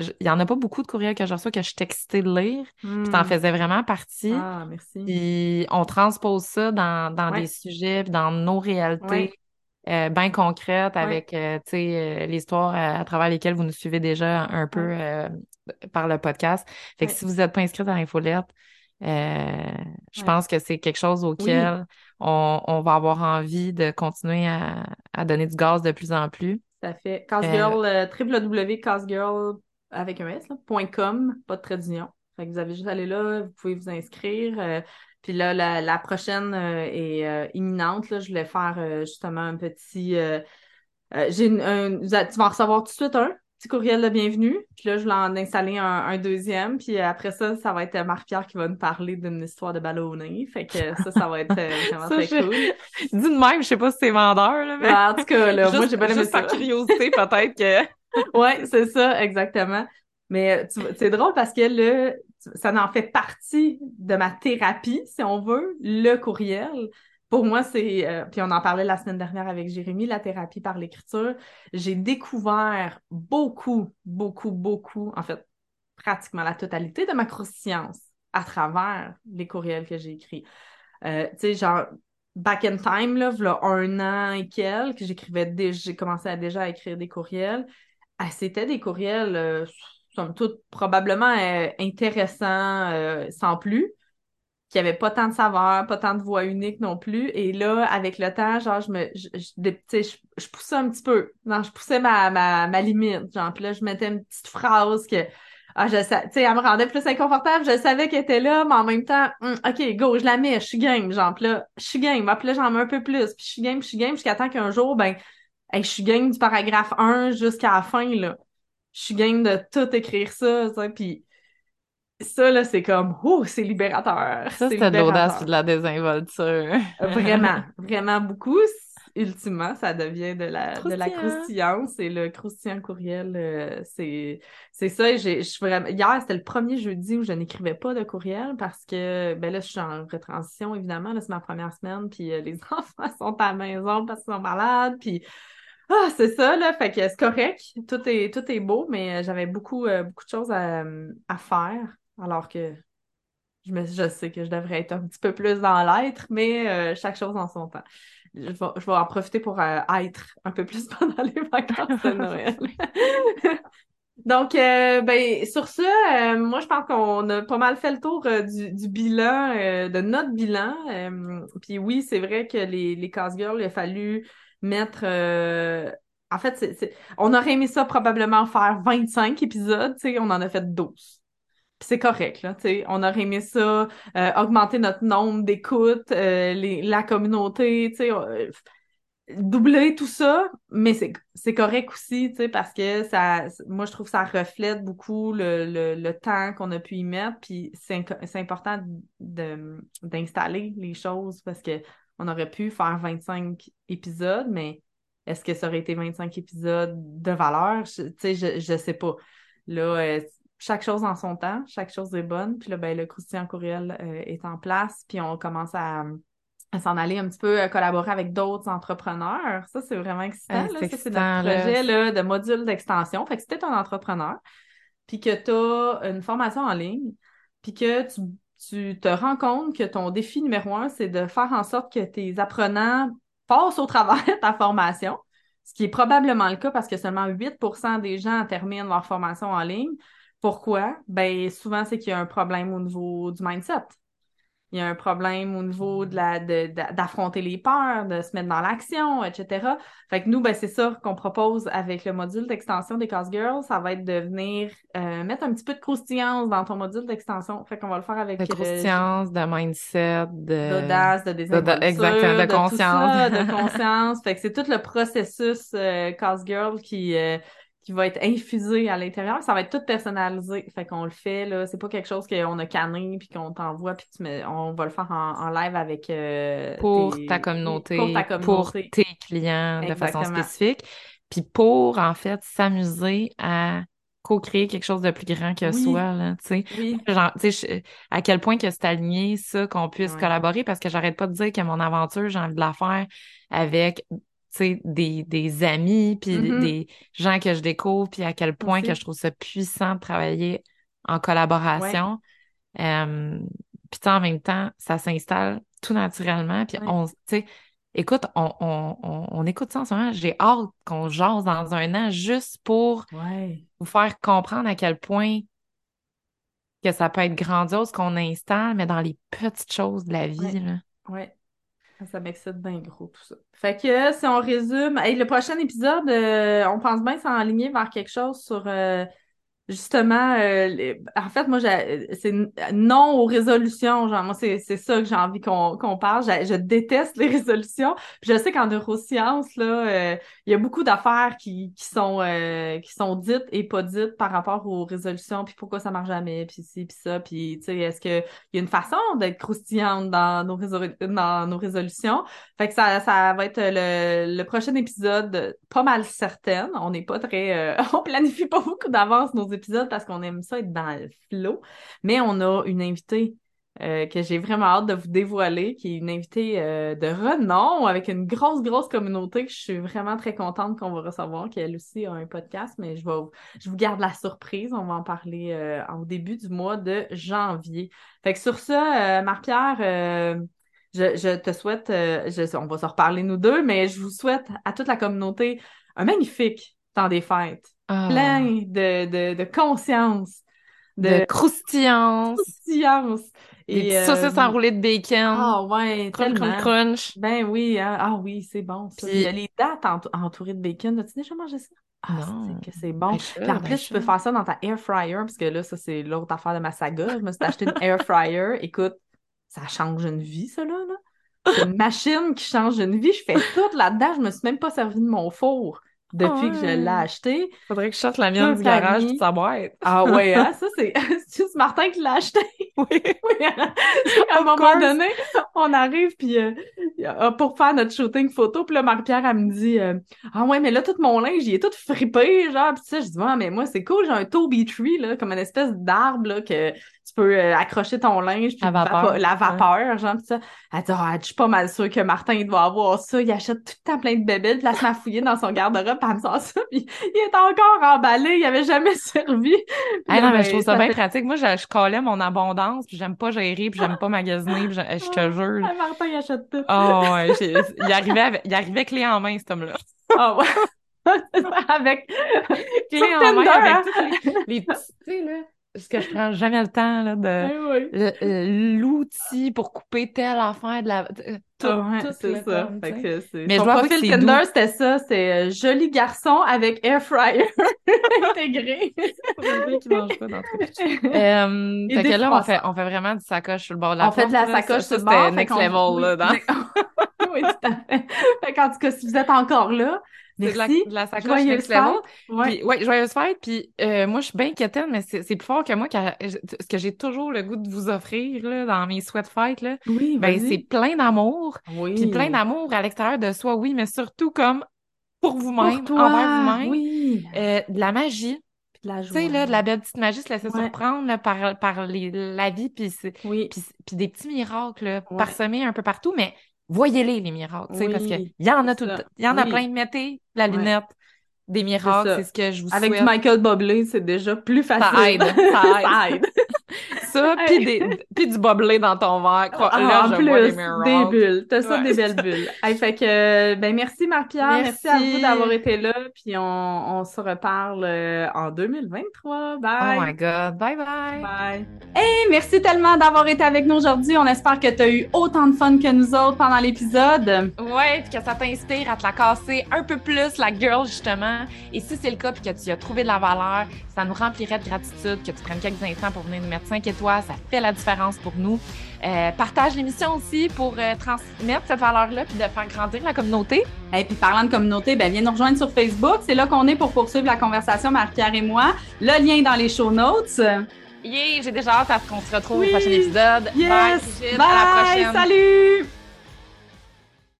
il y en a pas beaucoup de courriels que je reçois que je suis excitée de lire. Puis t'en Mm. faisais vraiment partie. Ah, merci. Puis on transpose ça dans, dans Ouais. des sujets, dans nos réalités Ouais. euh, bien concrètes avec, euh, tu sais, euh, l'histoire à, à travers lesquelles vous nous suivez déjà un peu euh, par le podcast. Fait que si vous n'êtes pas inscrit à l'infolette, euh, je Ouais. pense que c'est quelque chose auquel on, on va avoir envie de continuer à, à donner du gaz de plus en plus. À fait. Cassegirl, euh, www.cassegirl avec un S, là, .com, pas de trait d'union. Fait que vous avez juste à aller là, vous pouvez vous inscrire. euh, puis là, la, la prochaine euh, est euh, imminente. Là, je voulais faire euh, justement un petit. euh, euh, j'ai une- un- tu vas en recevoir tout de suite un petit courriel de bienvenue. Puis là, je voulais en installer un, un deuxième. Puis après ça, ça va être Marie-Pierre qui va nous parler d'une histoire de ballonné. Fait que ça, ça va être euh, vraiment Ça, très je- cool. Dis de même, je sais pas si c'est vendeur, là, mais en tout cas, là, moi, j'ai bien aimé ça. curiosité, peut-être que... Ouais, c'est ça, exactement. Mais euh, c'est drôle parce que le, ça en fait partie de ma thérapie, si on veut, le courriel. Pour moi, c'est, euh, puis on en parlait la semaine dernière avec Jérémy, la thérapie par l'écriture. J'ai découvert beaucoup, beaucoup, beaucoup, en fait, pratiquement la totalité de ma croustillance à travers les courriels que j'ai écrits. Euh, tu sais, genre, back in time, là, v'là un an et quelques, j'écrivais j'ai commencé à déjà à écrire des courriels. Ah, c'était des courriels, euh, somme toute, probablement intéressants, sans plus. Qui avait pas tant de saveur, pas tant de voix unique non plus. Et là, avec le temps, genre, je me, je, je, je, je poussais un petit peu. Non, je poussais ma, ma, ma limite. Genre, puis là, je mettais une petite phrase que, ah, je sais, tu sais, elle me rendait plus inconfortable. Je savais qu'elle était là, mais en même temps, hum, OK, go, je la mets, je suis game. Genre, puis là, je suis game. Puis là, j'en mets un peu plus. Puis je suis game, je suis game, jusqu'à temps qu'un jour, ben, je suis game du paragraphe 1 jusqu'à la fin, là. Je suis game de tout écrire ça, sais, puis ça, là, c'est comme, ouh, c'est libérateur. Ça, c'est de l'audace de la désinvolture. vraiment, vraiment beaucoup. Ultimement, ça devient de la, de la croustillance et le croustillant courriel, euh, c'est, c'est ça. J'ai, je vraiment... Hier, c'était le premier jeudi où je n'écrivais pas de courriel parce que, ben là, je suis en retransition, évidemment. Là, c'est ma première semaine, puis euh, les enfants sont à la maison parce qu'ils sont malades, puis ah, c'est ça, là. Fait que c'est correct. Tout est, tout est beau, mais euh, j'avais beaucoup, beaucoup de choses à, à faire. Alors que je, me, je sais que je devrais être un petit peu plus dans l'être, mais euh, chaque chose en son temps. Je vais, je vais en profiter pour euh, être un peu plus pendant les vacances de Noël. Donc, euh, ben, sur ça, moi, je pense qu'on a pas mal fait le tour du, bilan, de notre bilan. Puis oui, c'est vrai que les, les casse-girls, il a fallu mettre... en fait, on aurait aimé ça probablement faire 25 épisodes, tu sais, on en a fait 12 c'est correct, là, tu on aurait aimé ça, euh, augmenter notre nombre d'écoutes, euh, la communauté, tu sais, euh, doubler tout ça, mais c'est correct aussi, tu sais, parce que ça, moi, je trouve que ça reflète beaucoup le, le, temps qu'on a pu y mettre, puis c'est important d'installer les choses, parce que on aurait pu faire 25 épisodes, mais est-ce que ça aurait été 25 épisodes de valeur? Tu sais, je, je sais pas. Là, chaque chose en son temps, chaque chose est bonne. Puis là, ben, le croustillant courriel euh, est en place, puis on commence à, s'en aller un petit peu euh, collaborer avec d'autres entrepreneurs. Ça, c'est vraiment excitant. ça, c'est notre projet là, de module d'extension. Fait que si tu un entrepreneur, puis que tu as une formation en ligne, puis que tu, tu te rends compte que ton défi numéro un, c'est de faire en sorte que tes apprenants passent au travers de ta formation, ce qui est probablement le cas parce que seulement 8% des gens terminent leur formation en ligne. Pourquoi? Ben, souvent, c'est qu'il y a un problème au niveau du mindset. Il y a un problème au niveau de la d'affronter les peurs, de se mettre dans l'action, etc. Fait que nous, ben, c'est ça qu'on propose avec le module d'extension des Cause Girls. Ça va être de venir euh, mettre un petit peu de croustillance dans ton module d'extension. Fait qu'on va le faire avec... De croustillance, de mindset, de... D'audace, de désinvolture. exactement, de, conscience. de conscience. fait que c'est tout le processus euh, Cause Girl qui... Euh, qui va être infusé à l'intérieur. Ça va être tout personnalisé. Fait qu'on le fait, là. C'est pas quelque chose qu'on a canné puis qu'on t'envoie puis tu mets... on va le faire en, live avec euh, pour, ta communauté, pour ta communauté, pour tes clients de façon spécifique. Puis pour, en fait, s'amuser à co-créer quelque chose de plus grand que soi, là, tu sais. Oui. Genre, tu sais, à quel point que c'est aligné, ça, qu'on puisse collaborer, parce que j'arrête pas de dire que mon aventure, j'ai envie de la faire avec des, des amis, puis mm-hmm. des gens que je découvre, puis à quel point que je trouve ça puissant de travailler en collaboration. Euh, puis en même temps, ça s'installe tout naturellement. Puis on, tu sais, écoute, on, on, on, écoute ça en ce moment. J'ai hâte qu'on jase dans un an juste pour vous faire comprendre à quel point que ça peut être grandiose qu'on installe, mais dans les petites choses de la vie. Là. Ouais. Ça m'excite bien gros, tout ça. Fait que si on résume, le prochain épisode, euh, on pense bien s'enligner vers quelque chose sur euh, justement, euh, en fait, moi, c'est non aux résolutions. Genre, moi, c'est ça que j'ai envie qu'on qu'on parle. Je, déteste les résolutions. je sais qu'en neurosciences, là, euh, il y a beaucoup d'affaires qui, qui sont euh, qui sont dites et pas dites par rapport aux résolutions, puis pourquoi ça marche jamais, puis ci, puis ça, puis tu sais, est-ce qu'il y a une façon d'être croustillante dans nos, dans nos résolutions? Fait que ça, ça va être le, le prochain épisode pas mal certaine. On n'est pas très... on planifie pas beaucoup d'avance nos épisodes parce qu'on aime ça être dans le flow. Mais on a une invitée euh, que j'ai vraiment hâte de vous dévoiler, qui est une invitée euh, de renom avec une grosse, grosse communauté je suis vraiment très contente qu'on va recevoir, qui elle aussi a un podcast, mais je, vais, je vous garde la surprise. On va en parler euh, au début du mois de janvier. Fait que sur ça, Marc-Pierre, je, te souhaite, on va se reparler nous deux, mais je vous souhaite à toute la communauté un magnifique temps des fêtes. Ah. plein de, de, de, conscience, de, croustillance. croustillance. Et des saucisses euh, enroulées de bacon. Ah ouais, crunch, tellement. crunch, crunch. Ben oui, hein. ah oui, c'est bon. Ça. Puis- Il y a les dates ent- entourées de bacon. As-tu déjà mangé ça? Ah, c'est que c'est bon. Puis en plus, tu peux faire ça dans ta air fryer, parce que là, ça, c'est l'autre affaire de ma saga. Je me suis acheté une air fryer. Écoute, ça change une vie, ça, là. là. C'est une machine qui change une vie. Je fais tout là-dedans. Je me suis même pas servi de mon four depuis que je l'ai acheté. Faudrait que je sorte la mienne du garage de sa boîte. Ah ouais, hein? Ça, c'est c'est juste Martin qui l'a acheté. Oui. Oui, hein. à un moment donné, on arrive puis euh, euh, pour faire notre shooting photo, puis là Marie-Pierre elle me dit euh, ah ouais mais là tout mon linge il est tout fripé genre puis ça je dis ouais mais moi c'est cool j'ai un Toby tree là comme une espèce d'arbre là que tu peux euh, accrocher ton linge puis La vapeur. la vapeur genre pis ça elle dit ah je suis pas mal sûre que Martin il doit avoir ça il achète tout le temps plein de bébés puis là se met à fouiller dans son garde-robe puis elle me sort ça puis il est encore emballé il avait jamais servi Ah non, mais je trouve ça bien fait- pratique. Moi, je, je collais mon abondance, puis j'aime pas gérer, puis j'aime pas magasiner, puis je, je te jure. Ah, Martin il achète tout Oh, ouais, il arrivait avec, il arrivait clé en main, cet homme-là. Ah ouais. avec Clé en main Tinder, hein? avec tous les, les petits, tu sais, là, parce que je prends jamais le temps, là, de, Ben euh, l'outil pour couper telle affaire de la, de- tout, Ah ouais, tout, c'est ça. Fait que c'est... Mais Son je avouer profil que c'est Tinder, c'était ça. C'est euh, joli garçon avec air fryer intégré. Qui mange pas dans. Euh, fait que là, on fait, on fait vraiment du sacoche sur le bord de la On fait de la là. sacoche sur le bord. C'était next level, là, dans... oui, tout à fait. Fait qu'en tout cas, si vous êtes encore là, C'est de la, merci. de la sacoche Joyeuse fête. Ouais. Puis, ouais, joyeuse fête. Puis, euh, moi, je suis bien quétaine, mais c'est plus fort que moi, car ce que j'ai toujours le goût de vous offrir, là, dans mes souhaits de fête, là, Oui, ben, c'est plein d'amour. Oui. Puis plein d'amour à l'extérieur de soi, oui, mais surtout comme pour vous-même, envers vous-même. Oui. Euh, de la magie, Puis de la tu sais, là, de la belle petite magie, se laisser Ouais. surprendre là, par, par les, la vie, puis, c'est- Oui. des petits miracles là, Ouais. parsemés un peu partout, mais voyez-les, les miracles, sais, parce Oui, qu'il y en a tout. Il y en a Oui. plein. Mettez la Ouais. lunette des miracles, c'est ce que je vous Avec souhaite. du Michael Bublé, c'est déjà plus facile. Ça aide, ça aide. ça aide. Ça, puis du boblé dans ton verre. Quoi, Ah, là, en je plus, vois des bulles. T'as ça, des belles bulles. Hey, fait que, ben, merci Marie-Pierre. Merci. à vous d'avoir été là. Puis on, on se reparle euh, en 2023. Bye. Oh my God. Bye bye. Bye. Hey, merci tellement d'avoir été avec nous aujourd'hui. On espère que tu as eu autant de fun que nous autres pendant l'épisode. Ouais, puis que ça t'inspire à te la casser un peu plus, la girl, justement. Et si c'est le cas, puis que tu as trouvé de la valeur, ça nous remplirait de gratitude que tu prennes quelques instants pour venir nous mettre 5 étoiles. Ça fait la différence pour nous. Euh, partage l'émission aussi pour euh, transmettre cette valeur-là, puis de faire grandir la communauté. Et puis parlant de communauté, ben viens nous rejoindre sur Facebook. C'est là qu'on est pour poursuivre la conversation, Marie-Pierre et moi. Le lien est dans les show notes. Yeah, j'ai déjà hâte à ce qu'on se retrouve Oui. au prochain épisode. Yes! Bye, Brigitte. Bye! À la prochaine. Salut!